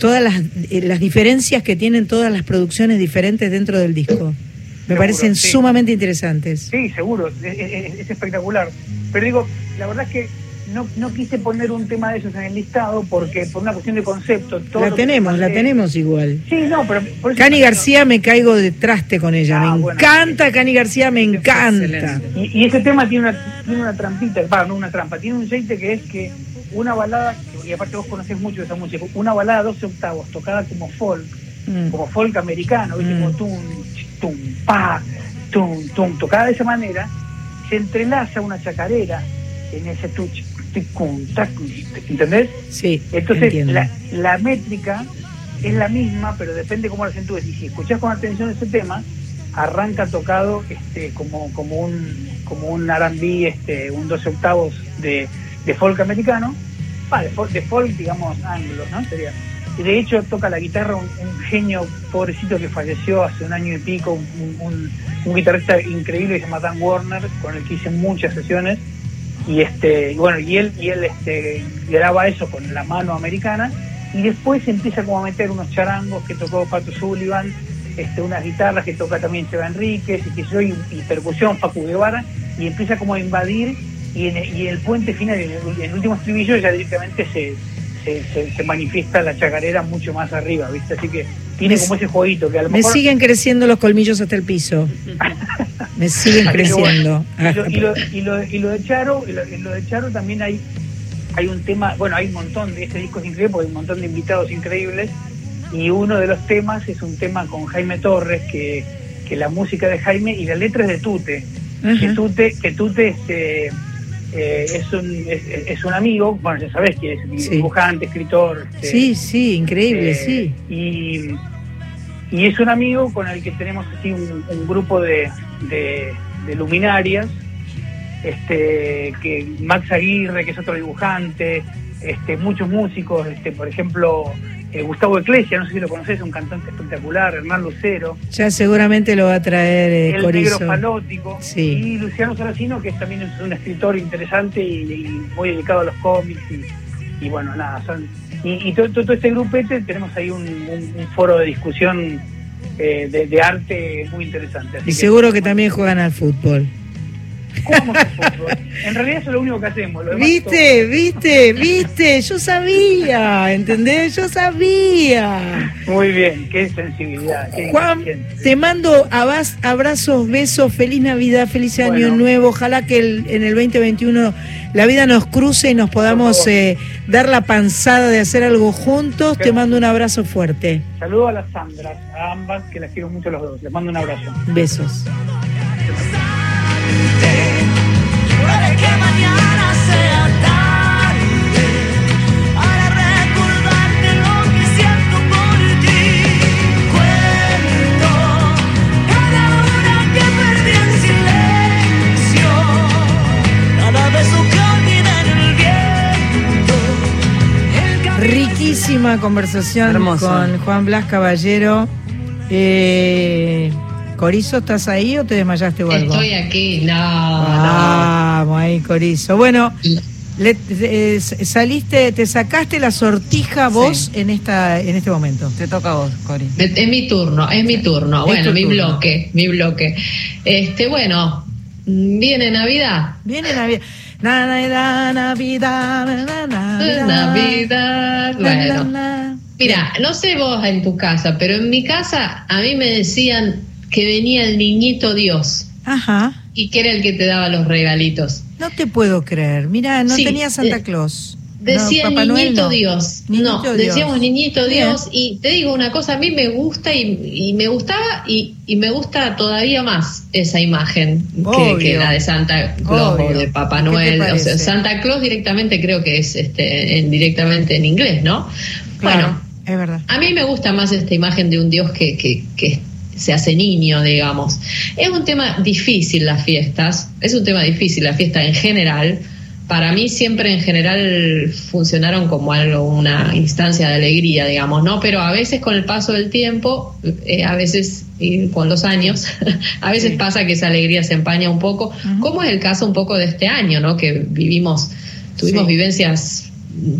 todas las, eh, las diferencias que tienen todas las producciones diferentes dentro del disco. Me Seguro, parecen sí. sumamente interesantes. Sí, seguro, es, es- es espectacular. Pero digo, la verdad es que no, no quise poner un tema de esos en el listado porque por una cuestión de concepto... todo La tenemos, la tenemos igual. Sí, no, pero... por eso- Cani García me caigo de traste con ella. Ah, me bueno. encanta Cani García, me encanta. Y, y ese tema tiene una, tiene una trampita, va, no una trampa, tiene un jeite que es que una balada, y aparte vos conocés mucho de esa música, una balada a 12 octavos, tocada como folk, Mm. como folk americano, ¿viste? como tum, tum, pa, tum, tum, tocada de esa manera, se entrelaza una chacarera en ese tuch, ¿entendés? Sí, Entonces, la, la métrica es la misma, pero depende cómo la acentúes. Y si escuchás con atención ese tema, arranca tocado este, como, como un como un R&B, este, un 12 octavos de, de folk americano, de, folk, de folk, digamos, anglo, ¿no? Sería. De hecho toca la guitarra un, un genio pobrecito que falleció hace un año y pico, un, un- un guitarrista increíble que se llama Dan Warner, con el que hice muchas sesiones y este bueno y él y él este graba eso con la mano americana y después empieza como a meter unos charangos que tocó Pato Sullivan este unas guitarras que toca también Seba Enríquez y que yo y, y percusión Facu Guevara y empieza como a invadir y en, y en el puente final en el, el último estribillo ya directamente se, se, se- se manifiesta la chacarera mucho más arriba viste así que tiene Me- como ese jueguito que a lo Me mejor siguen creciendo los colmillos hasta el piso. [laughs] Me siguen Así creciendo. bueno, y, lo, y, lo, y, y de Charo, y lo, y lo de Charo también hay hay un tema, bueno, hay un montón de este disco es increíble porque hay un montón de invitados increíbles y uno de los temas es un tema con Jaime Torres que, que la música de Jaime y la letra es de Tute, que. Tute, que Tute este, eh, es, un, es, es un amigo, bueno, ya sabés que es Sí. dibujante, escritor. este, Sí, sí, increíble, eh, sí. Y, y es un amigo con el que tenemos así un, un grupo de, de- de luminarias, este, que Max Aguirre, que es otro dibujante, este, muchos músicos, este, por ejemplo, eh, Gustavo Eclesia, no sé si lo conoces, un cantante espectacular, Hernán Lucero, Ya seguramente lo va a traer eh, el Corizo. negro falótico, Sí. y Luciano Saracino, que también es un escritor interesante y, y muy dedicado a los cómics, y, y bueno, nada, son... Y, y todo, todo- este grupete tenemos ahí un, un- un foro de discusión eh, de, de arte muy interesante. Así Y seguro que también juegan al fútbol. Fútbol. En realidad eso es lo único que hacemos. lo demás ¿Viste? ¿Viste? ¿Viste? Yo sabía, ¿entendés? Yo sabía. Muy bien, qué sensibilidad. qué Juan, te mando abas- abrazos, besos, feliz Navidad, feliz Año Bueno. Nuevo. Ojalá que el- en el 2021 la vida nos cruce y nos podamos eh, dar la panzada de hacer algo juntos. Te mando un abrazo fuerte. Saludo a las Sandras, a ambas, que las quiero mucho a los dos. Les mando un abrazo. Besos. Conversación Hermoso. con Juan Blas Caballero. Eh, Corizo, ¿estás ahí o te desmayaste o algo? Estoy aquí, no, Vamos ahí, Corizo. Bueno, le- eh, saliste, te sacaste la sortija vos en esta, en este momento. Te toca a vos, Cori. no. Es mi turno, es mi turno. Es Bueno, tu mi turno. bloque, mi bloque. Este, bueno, viene Navidad. Viene Navidad. Na, na, na, Navidad, na, na, [laughs] Navidad. Navidad. Na, na, Bueno. Mira, no sé vos en tu casa, pero en mi casa a mí me decían que venía el niñito Dios Ajá. y que era el que te daba los regalitos. No te puedo creer. Mira, no Sí, tenía Santa eh, Claus. Decía Noel niñito no. Dios. Niñito no, Dios. decíamos niñito. Dios. Y te digo una cosa, a mí me gusta y, y me gustaba y, y me gusta todavía más esa imagen que, la de Santa Claus Obvio. o de Papá ¿Qué te Noel. O sea? Santa Claus directamente creo que es este, en, directamente en inglés, ¿no? Claro, Bueno, es verdad. a mí me gusta más esta imagen de un Dios que, que, que se hace niño, digamos. Es un tema difícil las fiestas, es un tema difícil la fiesta en general. Para mí siempre en general funcionaron como algo, una instancia de alegría, digamos, ¿no? Pero a veces con el paso del tiempo, eh, a veces y con los años, [laughs] a veces Sí. pasa que esa alegría se empaña un poco, como es el caso un poco de este año, ¿no? Que vivimos, tuvimos Sí. vivencias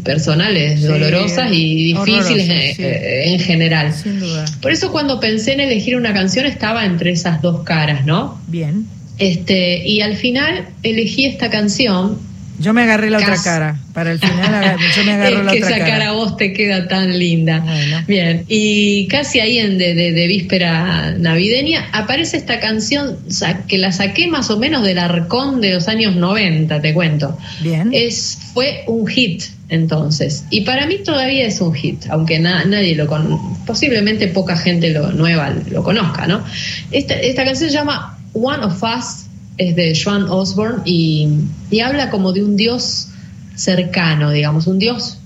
personales Sí, dolorosas y difíciles eh, sí. eh, en general. Sin duda. Por eso cuando pensé en elegir una canción estaba entre esas dos caras, ¿no? Bien. Este, y al final elegí esta canción. Yo me agarré la otra cara. Para el final, [laughs] yo me agarro es la que otra esa cara. cara. a vos te queda tan linda. Bueno. Bien, y casi ahí en de, de- de víspera navideña aparece esta canción que la saqué más o menos del arcón de los años 90, te cuento. Bien. Es, fue un hit entonces. Y para mí todavía es un hit, aunque na- nadie lo con posiblemente poca gente lo, nueva lo conozca, ¿no? Esta, esta canción se llama One of Us, es de Joan Osborne y, y habla como de un dios cercano, digamos, un dios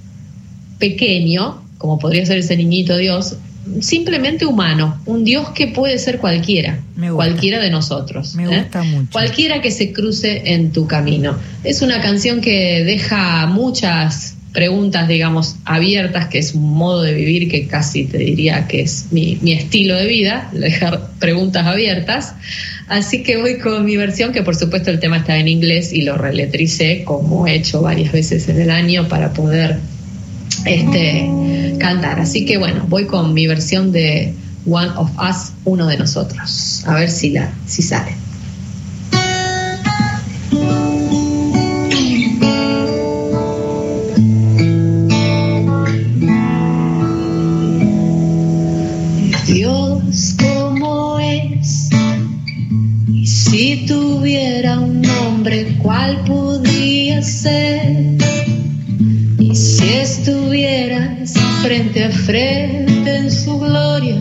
pequeño, como podría ser ese niñito Dios, simplemente humano, un Dios que puede ser cualquiera, cualquiera de nosotros. Me ¿eh? gusta mucho. Cualquiera que se cruce en tu camino. Es una canción que deja muchas preguntas, digamos, abiertas, que es un modo de vivir que casi te diría que es mi, mi estilo de vida, [laughs] dejar preguntas abiertas. Así que voy con mi versión, que por supuesto el tema está en inglés y lo reletricé, como he hecho varias veces en el año, para poder este, cantar. Así que bueno, voy con mi versión de One of Us, uno de nosotros. A ver si, la, si sale. Frente a frente en su gloria,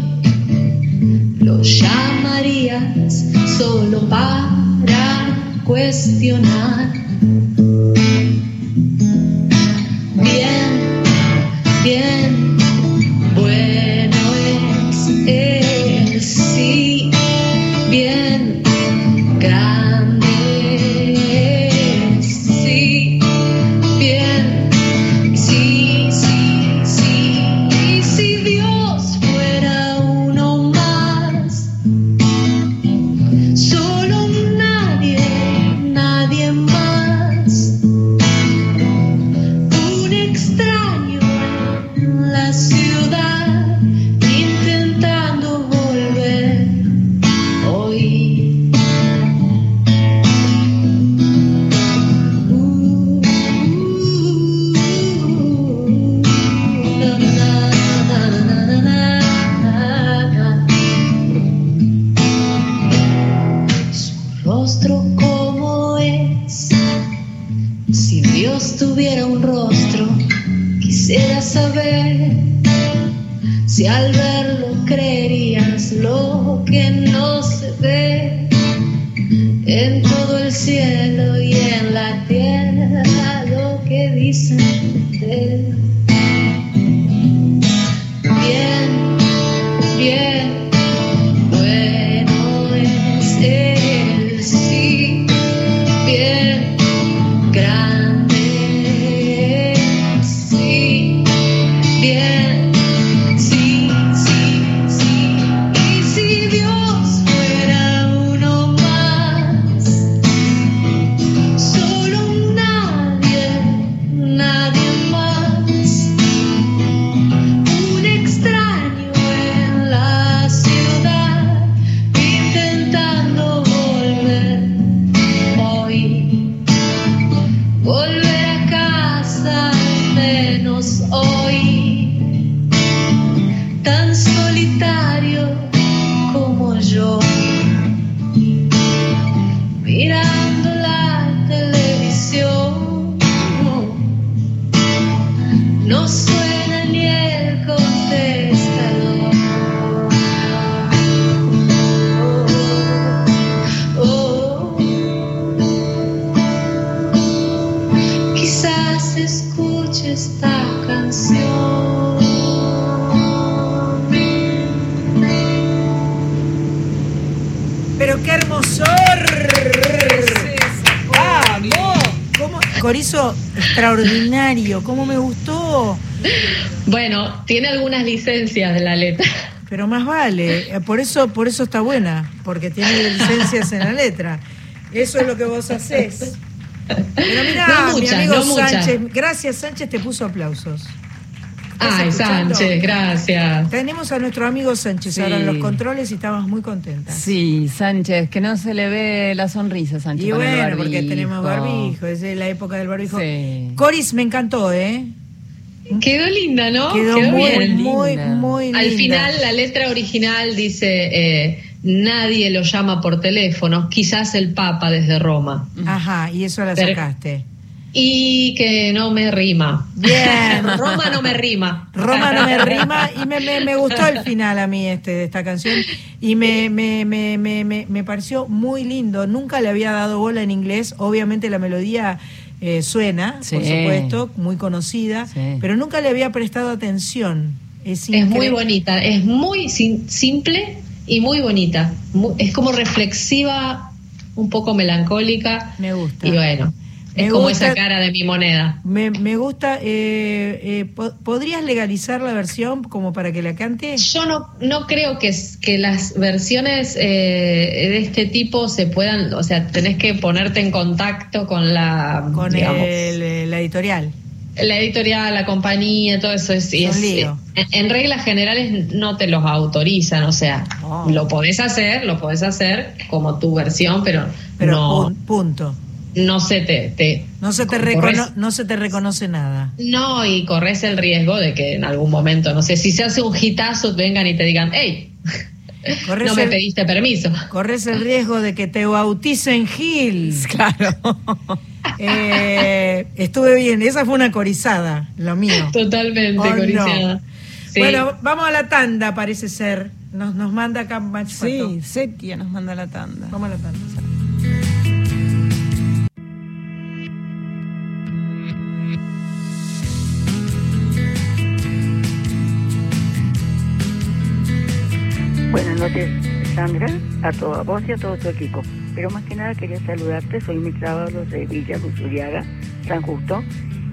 lo llamarías solo para cuestionar. Más vale. Eh, Por eso, por eso está buena. Porque tiene licencias en la letra. Eso es lo que vos hacés. Pero mirá, No mi muchas, amigo no muchas. Sánchez. Gracias, Sánchez te puso aplausos. ¿Estás Ay, escuchando? Sánchez, gracias. Tenemos a nuestro amigo Sánchez ahora en Sí. los controles y estamos muy contentas. Sí, Sánchez, que no se le ve la sonrisa, Sánchez. Y bueno, porque tenemos barbijo, es de la época del barbijo. Sí. Coris, me encantó, ¿eh? Quedó linda, ¿no? Quedó, muy, bien. muy, linda. muy linda. Al final, la letra original dice: eh, Nadie lo llama por teléfono, quizás el Papa desde Roma. Ajá, y eso la Pero- sacaste. Y que no me rima. Bien. [laughs] Roma no me rima. Roma no me [laughs] rima y me, me, me gustó el final a mí este de esta canción y me, me, me, me, me, me pareció muy lindo. Nunca le había dado bola en inglés. Obviamente la melodía eh, suena, Sí. por supuesto, muy conocida, Sí. pero nunca le había prestado atención. Es, Es muy bonita, es muy sim- simple y muy bonita. Mu- es como reflexiva, un poco melancólica. Me gusta. Y bueno, Me es como gusta- esa cara de mi moneda. Me, me gusta. eh, eh, po- ¿Podrías legalizar la versión como para que la cante? Yo no, no creo que, que las versiones eh, de este tipo se puedan, o sea, tenés que ponerte en contacto con la, Con digamos, el, eh, la editorial. la editorial, la compañía, todo eso es, y Es lío. en, en reglas generales no te los autorizan, o sea, Oh. lo podés hacer, lo podés hacer como tu versión, pero, Pero no, pun- punto. No se te, te No se te, recono- no se te reconoce nada. no, y corres el riesgo de que en algún momento, no sé, si se hace un hitazo, vengan y te digan, hey, [laughs] Corres no me el- pediste permiso. Corres el riesgo de que te bauticen Gil. [laughs] Claro. [laughs] Eh, estuve bien, esa fue una corizada, lo mío. Totalmente, Oh, no. Sí. Bueno, vamos a la tanda, parece ser. Nos, nos manda acá. Sí, Setia nos manda la tanda. Vamos a la tanda. Sandra, a todo, a vos y a todo tu equipo. Pero más que nada quería saludarte, soy mi Ábalos de Villa Luzuriaga, San Justo,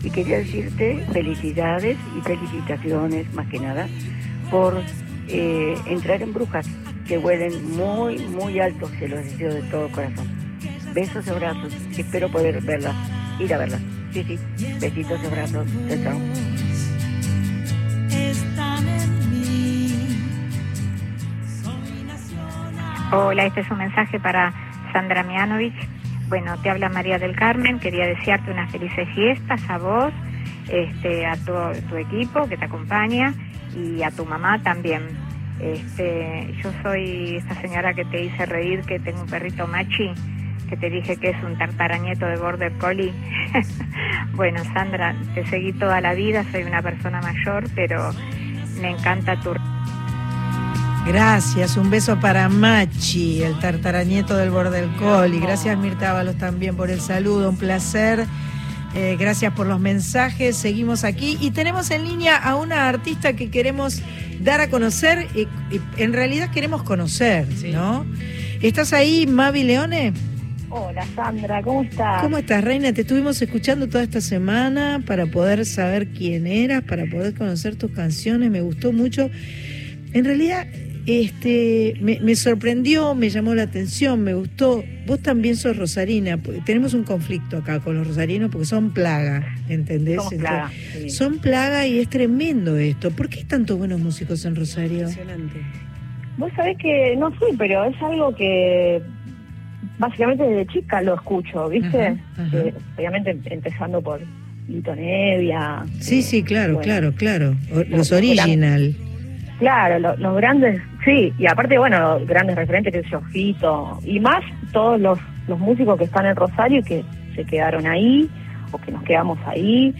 y quería decirte felicidades y felicitaciones, más que nada, por eh, entrar en brujas, que vuelen muy, muy alto, se los deseo de todo corazón. Besos y abrazos, espero poder verlas, ir a verlas. Sí, sí, besitos y abrazos, chao, Hola, este es un mensaje para Sandra Mianovich. Bueno, te habla María del Carmen. Quería desearte unas felices fiestas a vos, este, a todo tu equipo que te acompaña y a tu mamá también. Este, yo soy esta señora que te hice reír, que tengo un perrito machi, que te dije que es un tartarañeto de Border Collie. [laughs] bueno, Sandra, te seguí toda la vida, soy una persona mayor, pero me encanta tu Gracias, un beso para Machi, el tartaranieto del Bordel Coli. Gracias Mirta Ábalos también por el saludo, un placer. Eh, gracias por los mensajes, seguimos aquí y tenemos en línea a una artista que queremos dar a conocer, y, y en realidad queremos conocer, ¿no? ¿Estás ahí, Mavi Leone? Hola Sandra, ¿cómo estás? ¿Cómo estás, Reina? Te estuvimos escuchando toda esta semana para poder saber quién eras, para poder conocer tus canciones. Me gustó mucho. En realidad, este, me, me sorprendió, me llamó la atención, me gustó. Vos también sos rosarina. Tenemos un conflicto acá con los rosarinos porque son plaga, ¿entendés? Somos Entonces, plaga, sí. Son plaga y es tremendo esto. ¿Por qué hay tantos buenos músicos en Rosario? Vos sabés que no sé, pero es algo que básicamente desde chica lo escucho, ¿viste? Ajá, ajá. Eh, obviamente em- empezando por Lito Nevia. Sí, eh, sí, claro, bueno, claro, claro. O- Los original. Claro, lo- los grandes, sí, y aparte, bueno, grandes referentes que es Fito, y más todos los, los músicos que están en Rosario y que se quedaron ahí, o que nos quedamos ahí,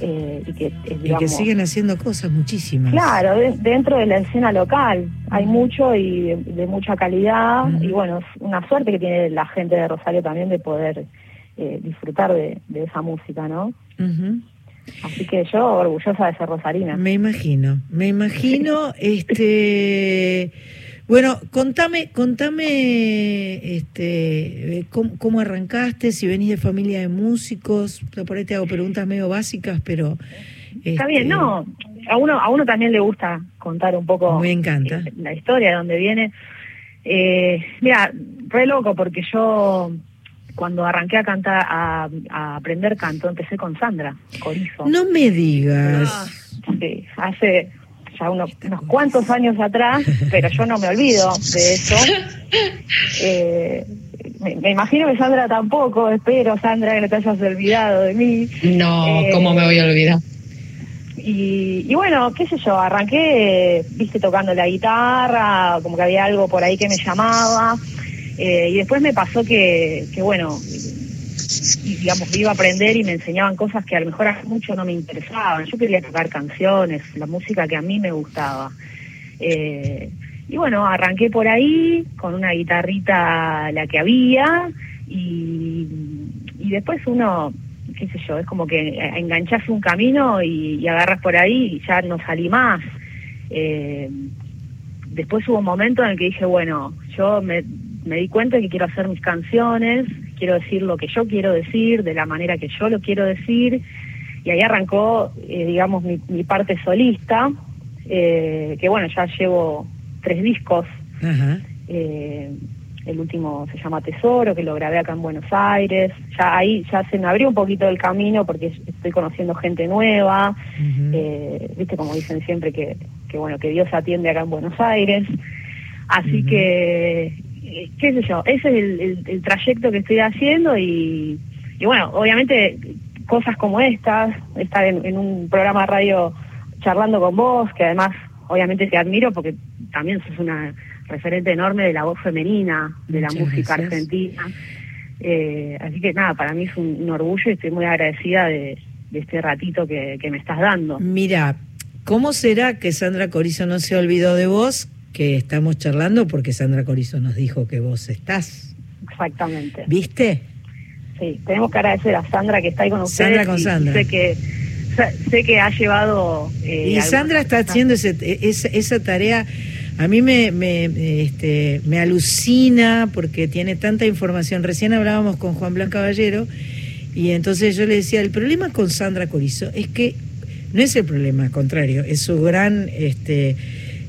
eh, y que, eh, Y que digamos, siguen haciendo cosas muchísimas. Claro, de- dentro de la escena local hay mucho y de, de mucha calidad y bueno, es una suerte que tiene la gente de Rosario también de poder eh, disfrutar de, de esa música, ¿no? Ujú. Así que yo orgullosa de ser rosarina. Me imagino, me imagino, este, Bueno, contame, contame este, eh, cómo, cómo arrancaste, si venís de familia de músicos, por ahí te hago preguntas medio básicas, pero... Está este, bien, no. A uno, a uno también le gusta contar un poco Me encanta. la historia de dónde viene. Eh, mira, re loco porque yo cuando arranqué a cantar, a, a aprender canto, empecé con Sandra Corizo. No me digas. Sí, hace ya unos, unos cuantos años atrás, pero yo no me olvido de eso. [laughs] Eh, me, me imagino que Sandra tampoco, espero, Sandra, que no te hayas olvidado de mí. No, Eh, ¿cómo me voy a olvidar? Y, y bueno, qué sé yo, arranqué, viste, tocando la guitarra, como que había algo por ahí que me llamaba. Eh, y después me pasó que, que bueno, y, digamos, iba a aprender y me enseñaban cosas que a lo mejor hace mucho no me interesaban. Yo quería tocar canciones, la música que a mí me gustaba. Eh, y bueno, arranqué por ahí con una guitarrita la que había y, y después uno, qué sé yo, es como que enganchas un camino y, y agarras por ahí y ya no salí más. Eh, después hubo un momento en el que dije, bueno, yo me, me di cuenta que quiero hacer mis canciones, quiero decir lo que yo quiero decir, de la manera que yo lo quiero decir, y ahí arrancó, eh, digamos, mi, mi parte solista, eh, que bueno, ya llevo tres discos, eh, el último se llama Tesoro, que lo grabé acá en Buenos Aires, ya ahí ya se me abrió un poquito el camino porque estoy conociendo gente nueva, eh, viste como dicen siempre que, que bueno, que Dios atiende acá en Buenos Aires, así que, qué sé yo, ese es el, el- el trayecto que estoy haciendo y, y bueno, obviamente cosas como estas, estar en, en un programa de radio charlando con vos, que además obviamente te admiro porque también sos una referente enorme de la voz femenina, de la Muchas música gracias. argentina. Eh, así que nada, para mí es un, un orgullo y estoy muy agradecida de, de este ratito que, que me estás dando. Mira, ¿cómo será que Sandra Corizo no se olvidó de vos? Que estamos charlando porque Sandra Corizo nos dijo que vos estás. Exactamente. ¿Viste? Sí, tenemos que agradecer a Sandra que está ahí con ustedes. Sandra con y- Sandra. sé que sé, que ha llevado. eh, Y Sandra está cosas. haciendo ese- esa, esa tarea. A mí me, me, me, este, me alucina porque tiene tanta información. Recién hablábamos con Juan Blas Caballero y entonces yo le decía, el problema con Sandra Corizo es que no es el problema, al contrario, es su gran, este,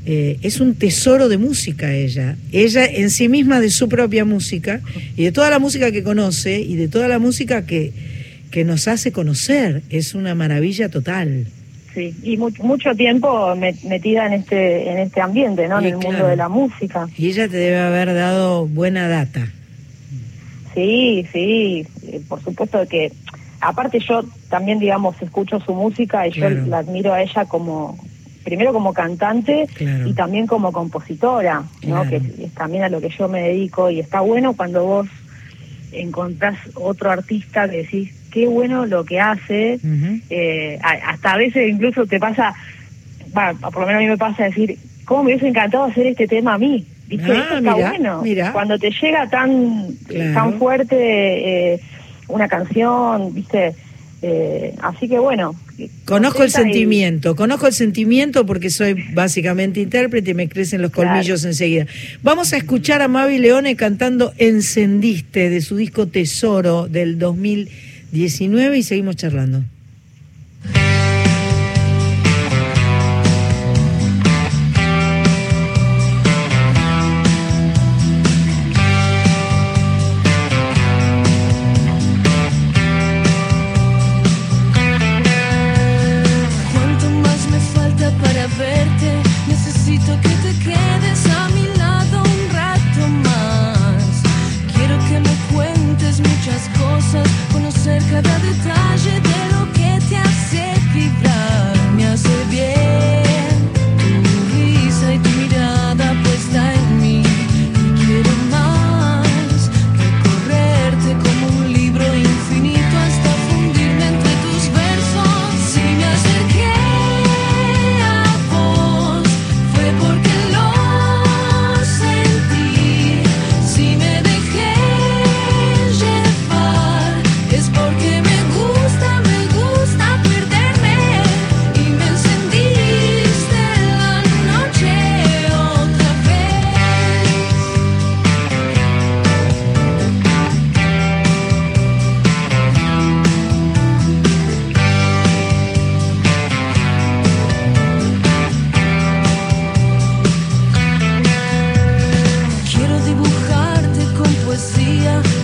eh, es un tesoro de música ella. Ella en sí misma de su propia música y de toda la música que conoce y de toda la música que, que nos hace conocer. Es una maravilla total. Sí, y mu- mucho tiempo me- metida en este en este ambiente, ¿no? Y en el mundo de la música. Y ella te debe haber dado buena data. Sí, sí, eh, por supuesto que aparte yo también digamos escucho su música y Claro. yo la admiro a ella como primero como cantante Claro. y también como compositora, ¿no? Claro. Que es, también a lo que yo me dedico y está bueno cuando vos encontrás otro artista que decís qué bueno lo que hace, eh, hasta a veces incluso te pasa, bueno, por lo menos a mí me pasa decir, ¿cómo me hubiese encantado hacer este tema a mí? ¿Viste? Ah, Eso está mirá, bueno. mirá. Cuando te llega tan, Claro. tan fuerte eh, una canción, ¿viste? Eh, así que bueno. Conozco el y- sentimiento, conozco el sentimiento porque soy básicamente intérprete y me crecen los Claro. colmillos enseguida. Vamos a escuchar a Mavi Leone cantando Encendiste de su disco Tesoro del 2019 y seguimos charlando.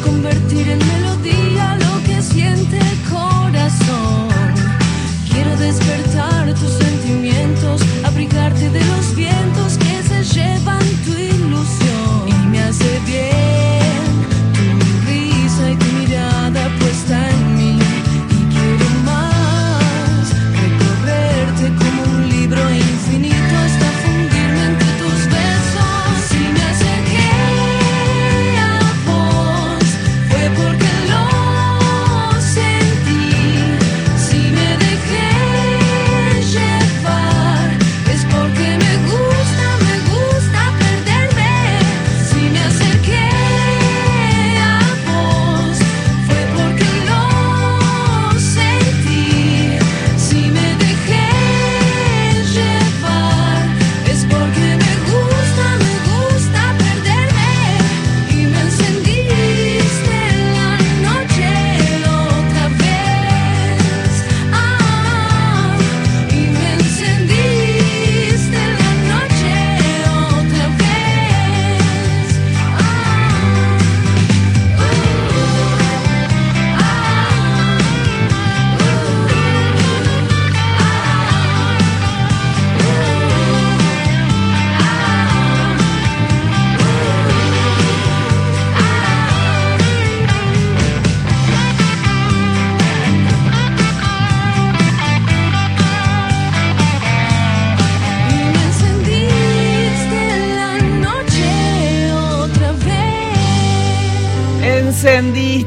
convertir en melodía.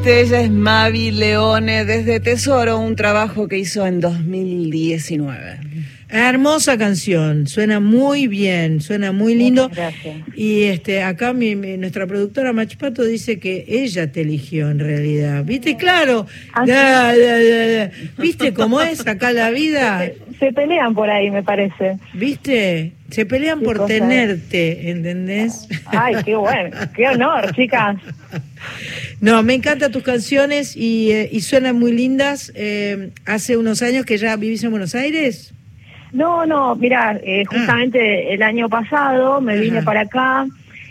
Ella es Mavi Leone desde Tesoro, un trabajo que hizo en 2019. Hermosa canción, suena muy bien, suena muy lindo. Gracias. Y este, acá mi, mi- nuestra productora Machpato dice que ella te eligió en realidad. ¿Viste? Claro. Ah, Da, da, da, da. ¿Viste cómo es acá la vida? [laughs] Se pelean por ahí, me parece. ¿Viste? Se pelean Qué por cosa, tenerte, ¿entendés? Ay, qué bueno, qué honor, [laughs] chicas. No, me encantan tus canciones y, eh, y suenan muy lindas. Eh, hace unos años que ya vivís en Buenos Aires. No, no, mira, eh, justamente el año pasado me vine Ajá. para acá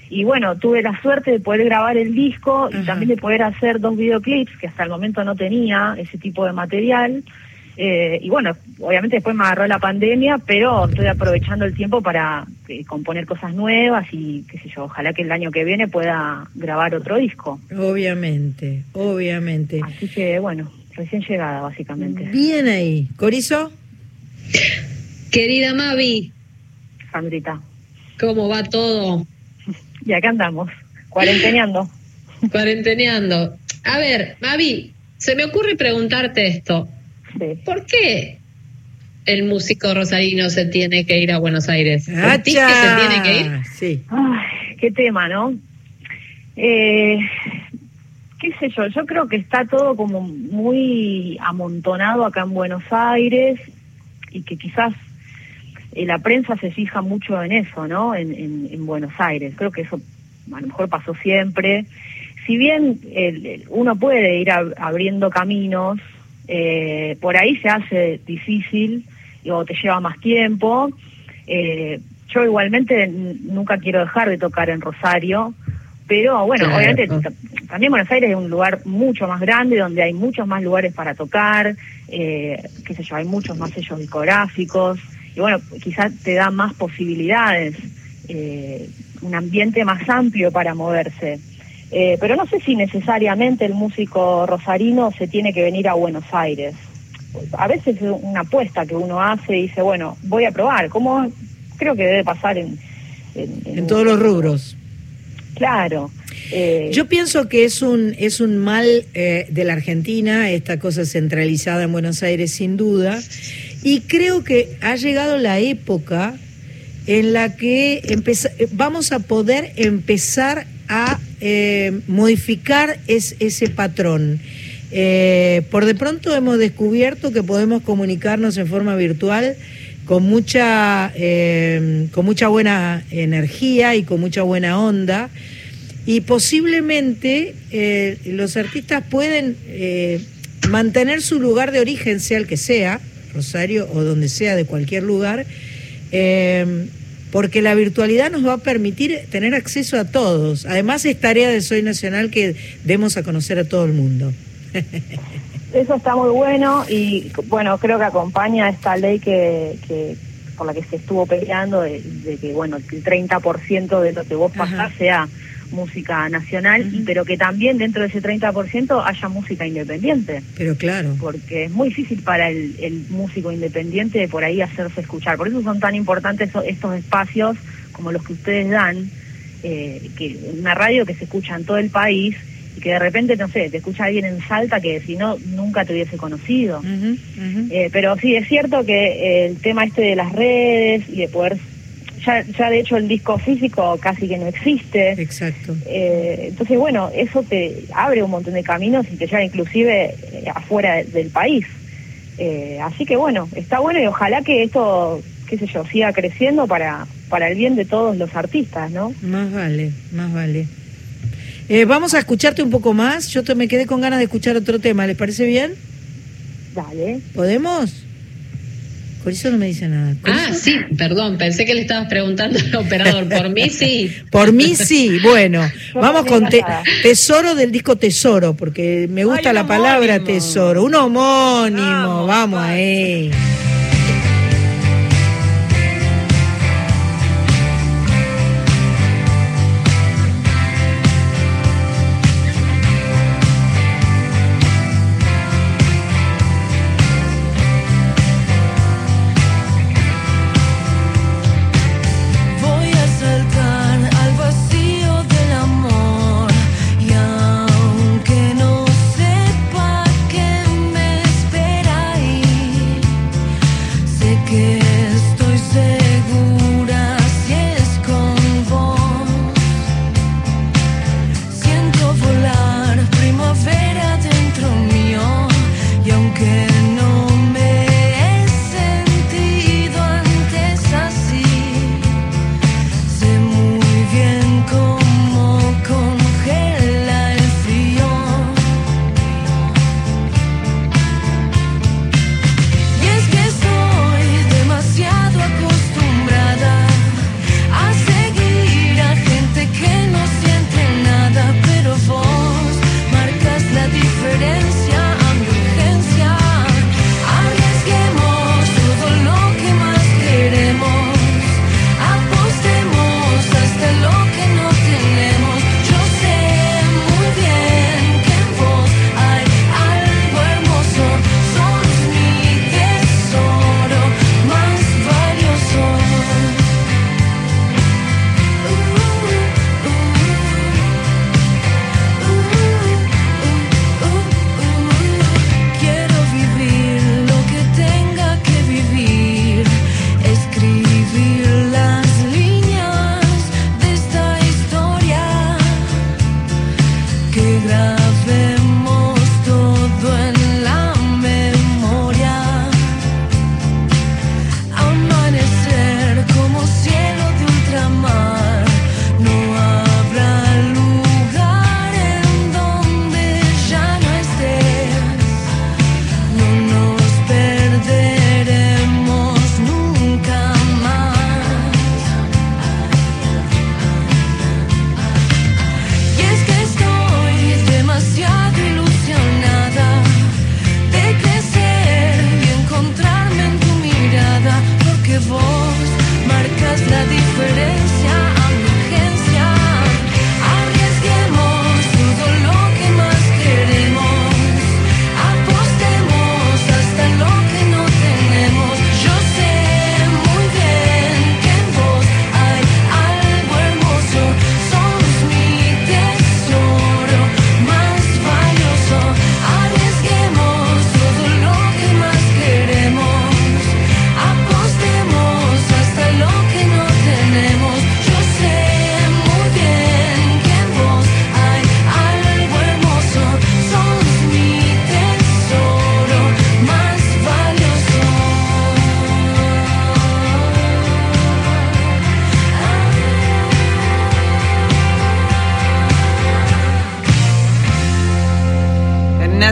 y bueno, tuve la suerte de poder grabar el disco y también de poder hacer dos videoclips que hasta el momento no tenía ese tipo de material. Eh, y bueno, obviamente después me agarró la pandemia, pero estoy aprovechando el tiempo para eh, componer cosas nuevas y qué sé yo, ojalá que el año que viene pueda grabar otro disco. Obviamente, obviamente. Así que bueno, recién llegada básicamente. Bien ahí. ¿Corizo? Querida Mavi, Sandrita. ¿cómo va todo? [laughs] Y acá andamos, cuarenteneando. [laughs] Cuarenteneando. A ver, Mavi, se me ocurre preguntarte esto. ¿Por qué el músico rosarino se tiene que ir a Buenos Aires? ¿Sentís que se tiene que ir? Sí. Ay, qué tema, ¿no? Eh, qué sé yo, yo creo que está todo como muy amontonado acá en Buenos Aires y que quizás eh, la prensa se fija mucho en eso, ¿no? En, en- en Buenos Aires. Creo que eso a lo mejor pasó siempre. Si bien el- el- uno puede ir ab- abriendo caminos, eh, por ahí se hace difícil o te lleva más tiempo. Eh, yo igualmente nunca quiero dejar de tocar en Rosario, pero bueno, Claro. obviamente también Buenos Aires es un lugar mucho más grande donde hay muchos más lugares para tocar, eh, qué sé yo, hay muchos más sellos discográficos y bueno, quizás te da más posibilidades, eh, un ambiente más amplio para moverse. Eh, pero no sé si necesariamente el músico rosarino se tiene que venir a Buenos Aires. A veces es una apuesta que uno hace y dice, bueno, voy a probar, como creo que debe pasar en... En, En todos los rubros. Claro. eh, Yo pienso que es un, es un mal eh, de la Argentina, esta cosa centralizada en Buenos Aires sin duda, y creo que ha llegado la época en la que eh, vamos a poder empezar a eh, modificar es- ese patrón. Eh, por de pronto hemos descubierto que podemos comunicarnos en forma virtual con mucha, eh, con mucha buena energía y con mucha buena onda. Y posiblemente los artistas pueden mantener su lugar de origen, sea el que sea, Rosario o donde sea, de cualquier lugar, porque la virtualidad nos va a permitir tener acceso a todos. Además es tarea de Soy Nacional que demos a conocer a todo el mundo. [laughs] Eso está muy bueno y bueno, creo que acompaña esta ley que, que por la que se estuvo peleando de, de que bueno, el 30% de lo que vos pasás sea música nacional, y- pero que también dentro de ese 30% haya música independiente, Pero claro. porque es muy difícil para el, el músico independiente de por ahí hacerse escuchar. Por eso son tan importantes estos espacios como los que ustedes dan, eh, que una radio que se escucha en todo el país y que de repente, no sé, te escucha alguien en Salta que si no, nunca te hubiese conocido. Eh, pero sí, es cierto que el tema este de las redes y de poder... Ya, ya de hecho el disco físico casi que no existe. Exacto. Eh, entonces, bueno, eso te abre un montón de caminos y te lleva inclusive eh, afuera de- del país. Eh, así que bueno, está bueno y ojalá que esto, qué sé yo, siga creciendo para, para el bien de todos los artistas, ¿no? Más vale, más vale. Eh, vamos a escucharte un poco más. Yo te- me quedé con ganas de escuchar otro tema. ¿Les parece bien? Dale. ¿Podemos? Por eso no me dice nada. Ah, sí, perdón, pensé que le estabas preguntando al operador. Por mí sí. [laughs] Por mí sí, bueno, [laughs] vamos con te-. Tesoro del disco Tesoro, porque me gusta Ay, la palabra homónimo. Tesoro, un homónimo, vamos, ahí.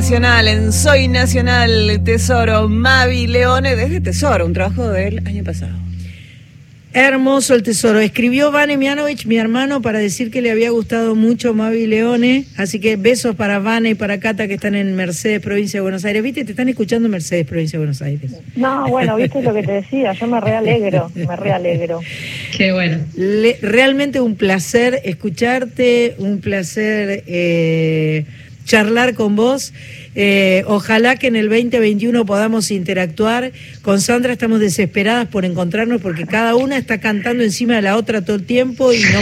Nacional, en Soy Nacional, Tesoro, Mavi Leone, desde Tesoro, un trabajo del año pasado. Hermoso el tesoro. Escribió Vane Mianovich, mi hermano, para decir que le había gustado mucho Mavi Leone. Así que besos para Vane y para Cata que están en Mercedes, provincia de Buenos Aires. ¿Viste? Te están escuchando en Mercedes, provincia de Buenos Aires. No, bueno, viste lo que te decía, yo me realegro, me realegro. Qué bueno. Le- realmente un placer escucharte, un placer eh, charlar con vos. Eh, ojalá que en el 2021 podamos interactuar. Con Sandra estamos desesperadas por encontrarnos porque cada una está cantando encima de la otra todo el tiempo y no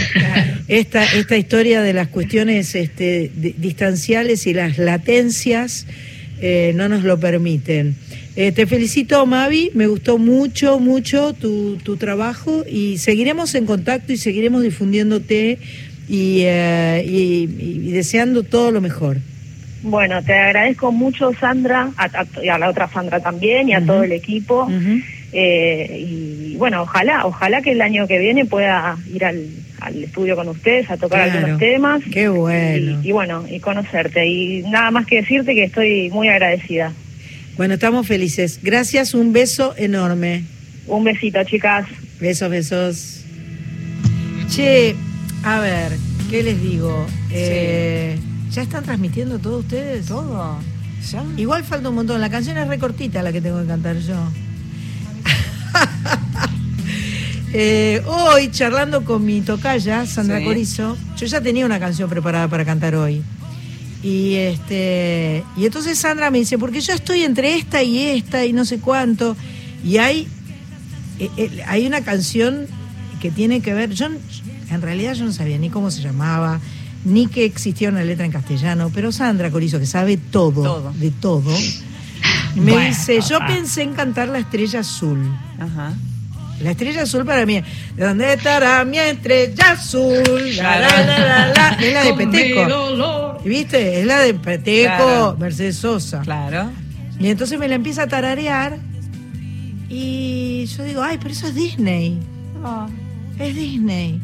esta, esta historia de las cuestiones este, di- distanciales y las latencias eh, no nos lo permiten. Eh, te felicito, Mavi, me gustó mucho, mucho tu, tu trabajo y seguiremos en contacto y seguiremos difundiéndote y, eh, y- y deseando todo lo mejor. Bueno, te agradezco mucho, Sandra, a, a- y a la otra Sandra también y a todo el equipo. Eh, y bueno, ojalá, ojalá que el año que viene pueda ir al, al estudio con ustedes a tocar Claro. algunos temas. Qué bueno. Y, y bueno, y conocerte. Y nada más que decirte que estoy muy agradecida. Bueno, estamos felices. Gracias, un beso enorme. Un besito, chicas. Besos, besos. Che, a ver, ¿qué les digo? Eh, ¿Ya están transmitiendo todos ustedes? Todo. ¿Ya? Igual falta un montón. La canción es recortita la que tengo que cantar yo. [laughs] Eh, hoy, charlando con mi tocaya, Sandra Sí. Corizo, yo ya tenía una canción preparada para cantar hoy. Y este y entonces Sandra me dice, porque yo estoy entre esta y esta y no sé cuánto. Y hay, eh, eh, hay una canción que tiene que ver, yo en realidad yo no sabía ni cómo se llamaba, ni que existía una letra en castellano, pero Sandra Corizo, que sabe todo, Todo. de todo, me Bueno, dice, yo pensé en cantar La Estrella Azul. Ajá. La estrella azul para mí. ¿De dónde estará mi estrella azul? La, la, la, la, la. Es la de Peteco. ¿Viste? Es la de Peteco, Claro. Mercedes Sosa. Claro. Y entonces me la empieza a tararear. Y yo digo, ay, pero eso es Disney. Es Disney.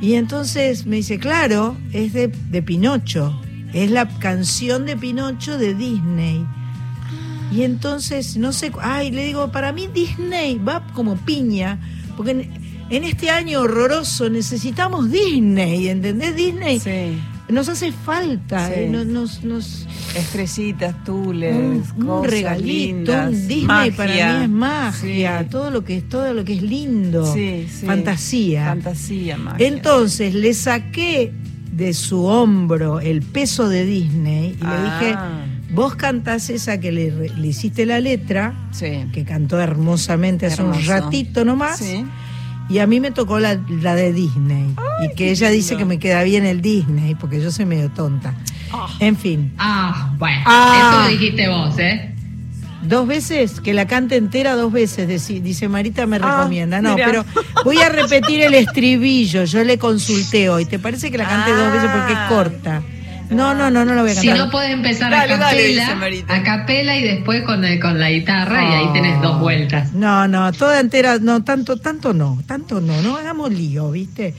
Y entonces me dice, claro, es de, de Pinocho. Es la canción de Pinocho de Disney. Y entonces, no sé, ay, le digo, para mí Disney va como piña, porque en, en este año horroroso necesitamos Disney, ¿entendés? Disney nos hace falta, Sí. eh, no- nos, nos, Estrellitas, tules, un, un regalito, lindas, un Disney magia. para mí es magia, todo lo que es todo lo que es lindo, Sí, sí. fantasía. Fantasía, magia. Entonces le saqué de su hombro el peso de Disney y Ah. le dije, vos cantás esa que le, hiciste la letra, que cantó hermosamente hace un ratito nomás, Sí. Y a mí me tocó la, la de Disney. y que ella dice que me queda bien el Disney, porque yo soy medio tonta. En fin. Ah, bueno. Ah. Eso lo dijiste vos, ¿eh? Dos veces, que la cante entera dos veces, dice Marita, me Ah, recomienda. No, mirá. pero voy a repetir el estribillo, yo le consulté hoy. ¿Te parece que la cante dos veces porque es corta? No, no, no, no la voy a Si cantar. no, puedes empezar Dale, a capela, a capela y después con, el- con la guitarra y ahí tenés dos vueltas. No, no, toda entera, no, tanto, tanto no, tanto no, no hagamos lío, ¿viste?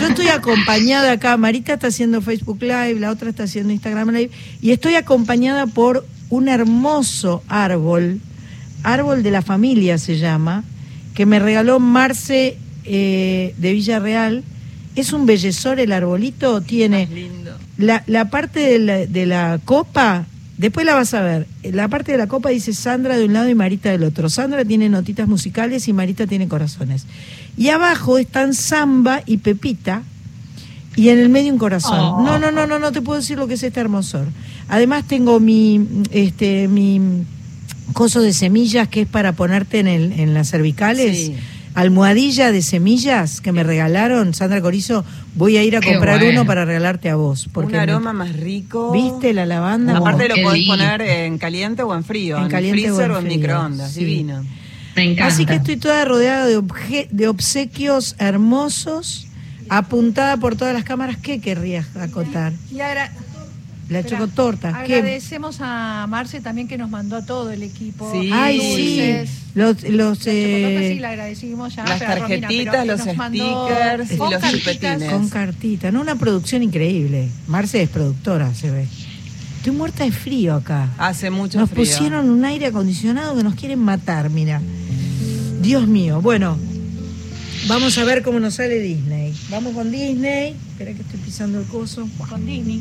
Yo estoy acompañada acá, Marita está haciendo Facebook Live, la otra está haciendo Instagram Live, y estoy acompañada por un hermoso árbol, árbol de la familia se llama, que me regaló Marce eh, de Villarreal. Es un bellezor el arbolito, tiene la, la parte de la, de la copa, después la vas a ver. La parte de la copa dice Sandra de un lado y Marita del otro. Sandra tiene notitas musicales y Marita tiene corazones. Y abajo están Samba y Pepita. Y en el medio un corazón. Oh. No, no, no, no, no te puedo decir lo que es este hermosor. Además tengo mi, este, mi coso de semillas que es para ponerte en, el, en las cervicales. Sí. Almohadilla de semillas que me regalaron, Sandra Corizo, voy a ir a Qué comprar bueno. uno para regalarte a vos. Porque un me- aroma más rico. ¿Viste la lavanda? Aparte lo podés lindo. poner en caliente o en frío, En en, caliente o freezer en o en frío, microondas, sí. divino. Me Así que estoy toda rodeada de, obje- de obsequios hermosos, apuntada por todas las cámaras. ¿Qué querrías acotar? Y agra- La Espera, chocotorta. ¿Qué? Agradecemos a Marce también que nos mandó a todo el equipo. Ay, sí. Los, los, Las eh, sí la agradecimos ya. las pero Romina, tarjetitas, pero los nos mandó stickers y con los cartitas. chupetines. Con cartita, ¿no? Una producción increíble. Marce es productora, se ve. Estoy muerta de frío acá. Hace mucho Nos frío. pusieron un aire acondicionado que nos quieren matar, mira. Dios mío. Bueno, vamos a ver cómo nos sale Disney. Vamos con Disney. Espera que estoy pisando el coso. Con Disney.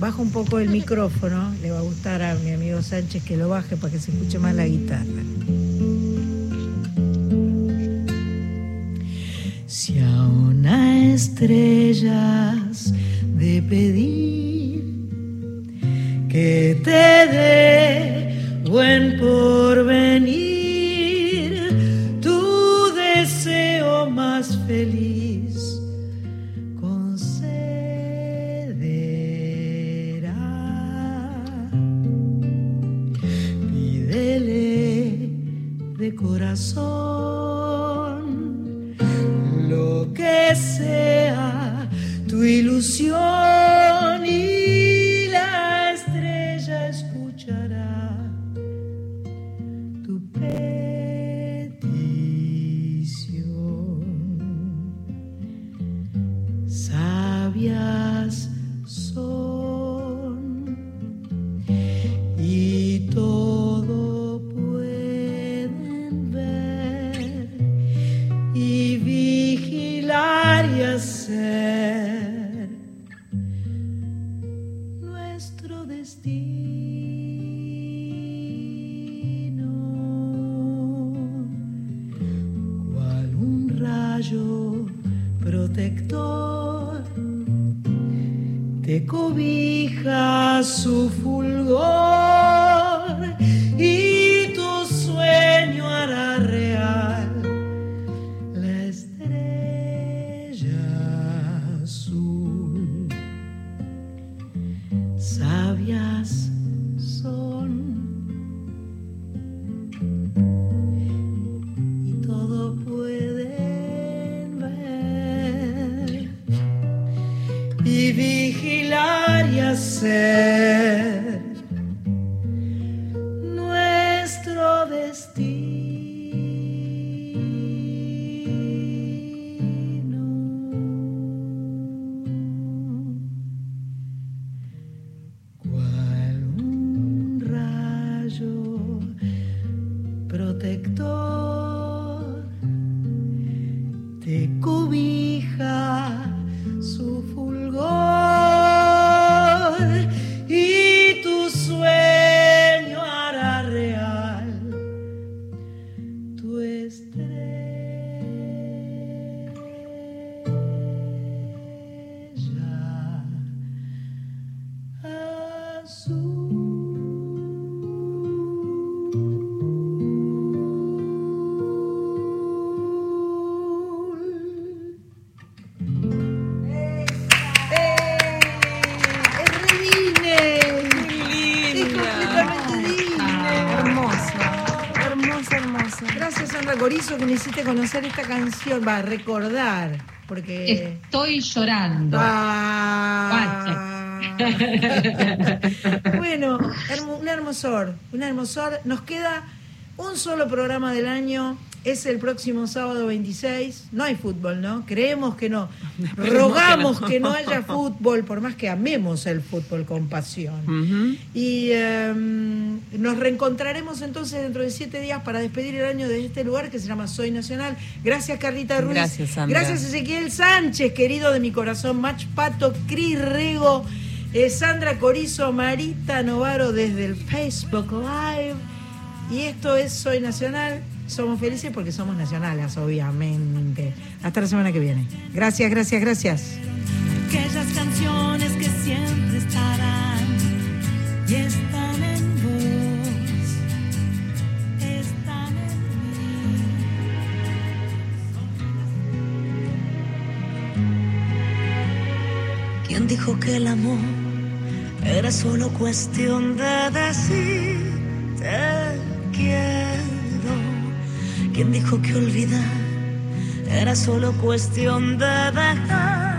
Baja un poco el micrófono. Le va a gustar a mi amigo Sánchez que lo baje para que se escuche más la guitarra. Si aún hay estrellas de pedir que te dé buen porvenir, tu deseo más feliz de corazón lo que sea tu ilusión y la estrella escuchará tu petición. Sabias cobija su fulgor canción. Va a recordar, porque. Estoy llorando. Ah. [laughs] bueno, un hermosor, un hermosor. Nos queda un solo programa del año. Es el próximo sábado 26. No hay fútbol, ¿no? Creemos que no. [laughs] Rogamos que no. haya fútbol, por más que amemos el fútbol con pasión. Y eh, nos reencontraremos entonces dentro de siete días para despedir el año de este lugar que se llama Soy Nacional. Gracias, Carlita Ruiz. Gracias, Sandra. Gracias, Ezequiel Sánchez, querido de mi corazón. Mach Pato, Cris Rego, eh, Sandra Corizo, Marita Novaro desde el Facebook Live. Y esto es Soy Nacional. Somos felices porque somos nacionales, obviamente. Hasta la semana que viene. Gracias, gracias, gracias. aquellas canciones que siempre estarán y están en vos, están en ¿Quién dijo que el amor era solo cuestión de decir te quiero? ¿Quién dijo que olvidar era solo cuestión de dejar